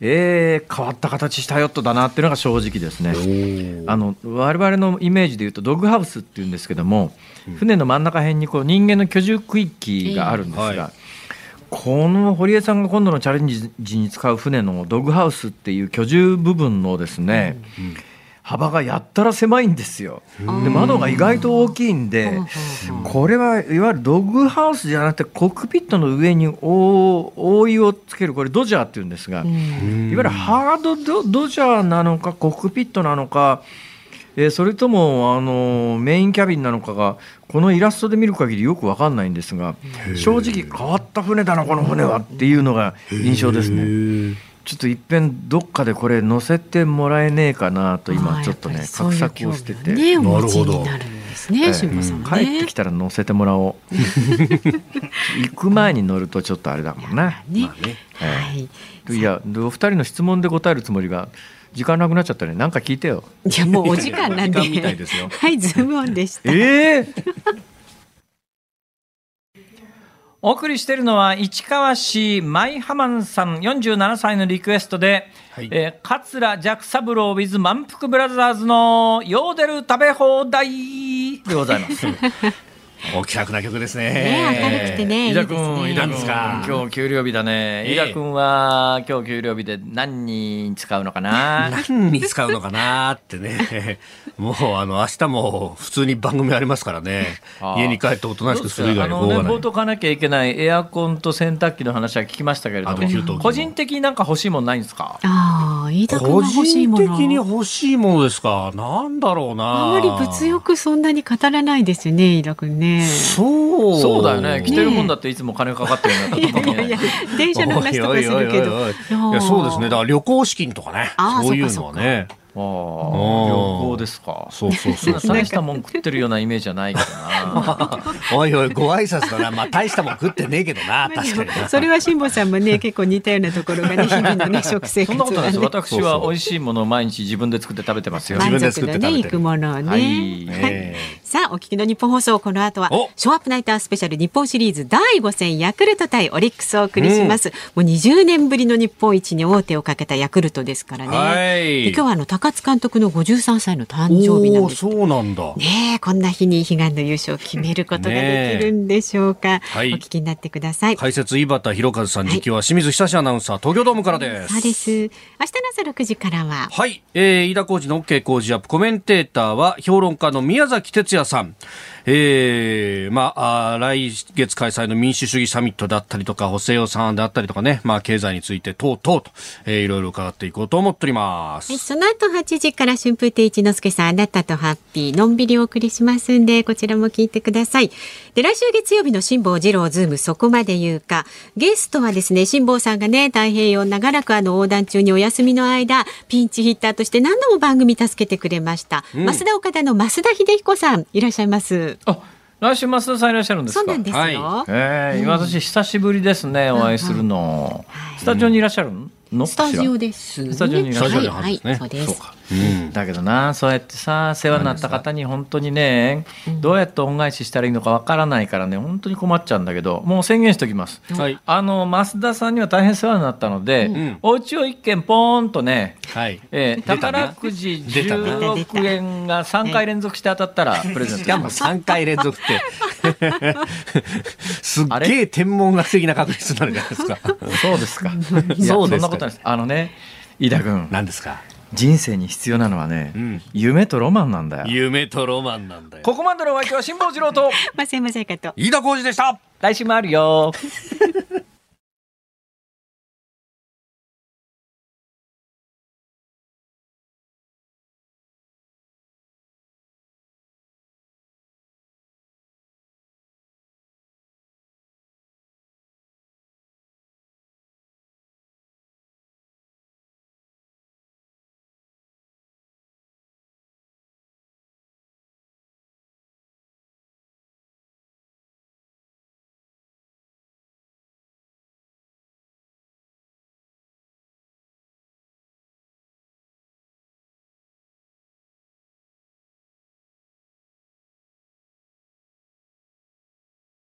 えー、変わった形したヨットだなっていうのが正直ですね。あの我々のイメージでいうとドッグハウスっていうんですけども、船の真ん中辺にこう人間の居住区域があるんですが、えーはいこの堀江さんが今度のチャレンジに使う船のドッグハウスっていう居住部分のですね、幅がやったら狭いんですよ。で窓が意外と大きいんで、これはいわゆるドッグハウスじゃなくてコックピットの上に覆覆いをつけるこれドジャーっていうんですが、いわゆるハードドドジャーなのかコックピットなのか、えーそれともあのメインキャビンなのかがこのイラストで見る限りよく分かんないんですが正直変わった船だなこの船はっていうのが印象ですね。ちょっといっぺんどっかでこれ載せてもらえねえかなと今ちょっとね画策をしてて、なるんですね。帰ってきたら載せてもらおう。行く前に乗るとちょっとあれだもんねね。ええ。はい。いやでお二人の質問で答えるつもりが時間なくなっちゃったねなんか聞いてよじゃあもうお時間なんで。いですよはい、ズームオンでした。ええお送りしているのは市川市マイハマンさん47歳のリクエストで、はいえー桂ジャクサブロー with まんぷくブラザーズのヨーデル食べ放題でございます。お気楽な曲ですね。ね明るくてね。飯田いいですね君、飯田君何ですか？今日給料日だね。ええ飯田君は今日給料日で何に使うのかな？何に使うのかなってね。もうあの明日も普通に番組ありますからね家に帰っておとなしくする以外のね方がない冒。頭買わなきゃいけないエアコンと洗濯機の話は聞きましたけれども個人的になんか欲しいものないんですか？ああ、飯田君個が欲しい人もの。的に欲しいものですか？なんだろうな。あんまり物欲そんなに語らないですよね、飯田君ね。そう。そうだよね着てるもんだっていつも金かかってるようなとこいやいや、電車の話とかするけど。おいやそうですね。だから旅行資金とかねそういうのはね。ああ旅行ですかそうそうそう 大したもん食ってるようなイメージじゃないけどな おいおい、ご挨拶だな。まあ、大したもん食ってねえけどな。確かにな。それは辛坊さんもね、結構似たようなところがね、日々のね、食生そん活はねなことないです。私は美味しいものを毎日自分で作って食べてますよ自分で満足のね、作って食べてる行くものをね。はいえさあ、お聞きの日本放送、この後はお、ショーアップナイタースペシャル日本シリーズ第5戦、ヤクルト対オリックスをお送りします。もう20年ぶりの日本一に王手をかけたヤクルトですからね。はいで今日はあの、高津監督の53歳の誕生日なんです。そうなんだ。ねえ、こんな日に悲願の優勝を決めることができるんでしょうか。はいお聞きになってください。解説、井端弘和さん、実況は清水久志アナウンサー、東京ドームからです。そうです。明日の朝6時からは、はい、えー、飯田浩二の OK 工事アップコメンテーターは評論家の宮崎哲也さん。えー、まあ来月開催の民主主義サミットだったりとか補正予算案であったりとかね、まあ経済について等々と、えー、いろいろ伺っていこうと思っております。はい、その後8時から春風亭一之輔さん、あなたとハッピー、のんびりお送りしますんで、こちらも聞いてください。で、来週月曜日の辛坊治郎ズーム、そこまで言うか。ゲストはですね、辛坊さんがね、太平洋長らくあの横断中にお休みの間、ピンチヒッターとして何度も番組助けてくれました。増田岡田の増田秀彦さん、いらっしゃいます。あ来週増田さんいらっしゃるんですか？そうなんですよ。はええ私久しぶりですねお会いするの、スタジオにいらっしゃるの？スタジオです、ね。スタジオにいらっしゃるはい、はい、そうです。そうかだけどなそうやってさ世話になった方に本当にねどうやって恩返ししたらいいのかわからないからね本当に困っちゃうんだけどもう宣言しておきます、はい。あの増田さんには大変世話になったので、ん。お家を一軒ポーンとね、はい。えー宝くじ出たな10億円が3回連続して当たったらプレゼントしかも3回連続って。すっげえ天文学的な確率になるじゃないですか。そうですか。そうですか。そんなことないです。あのね飯田君。何ですか？人生に必要なのはね、うん夢とロマンなんだよ夢とロマンなんだよ。ここまでのお相手は辛坊治郎とませませかと。飯田浩二でした来週もあるよ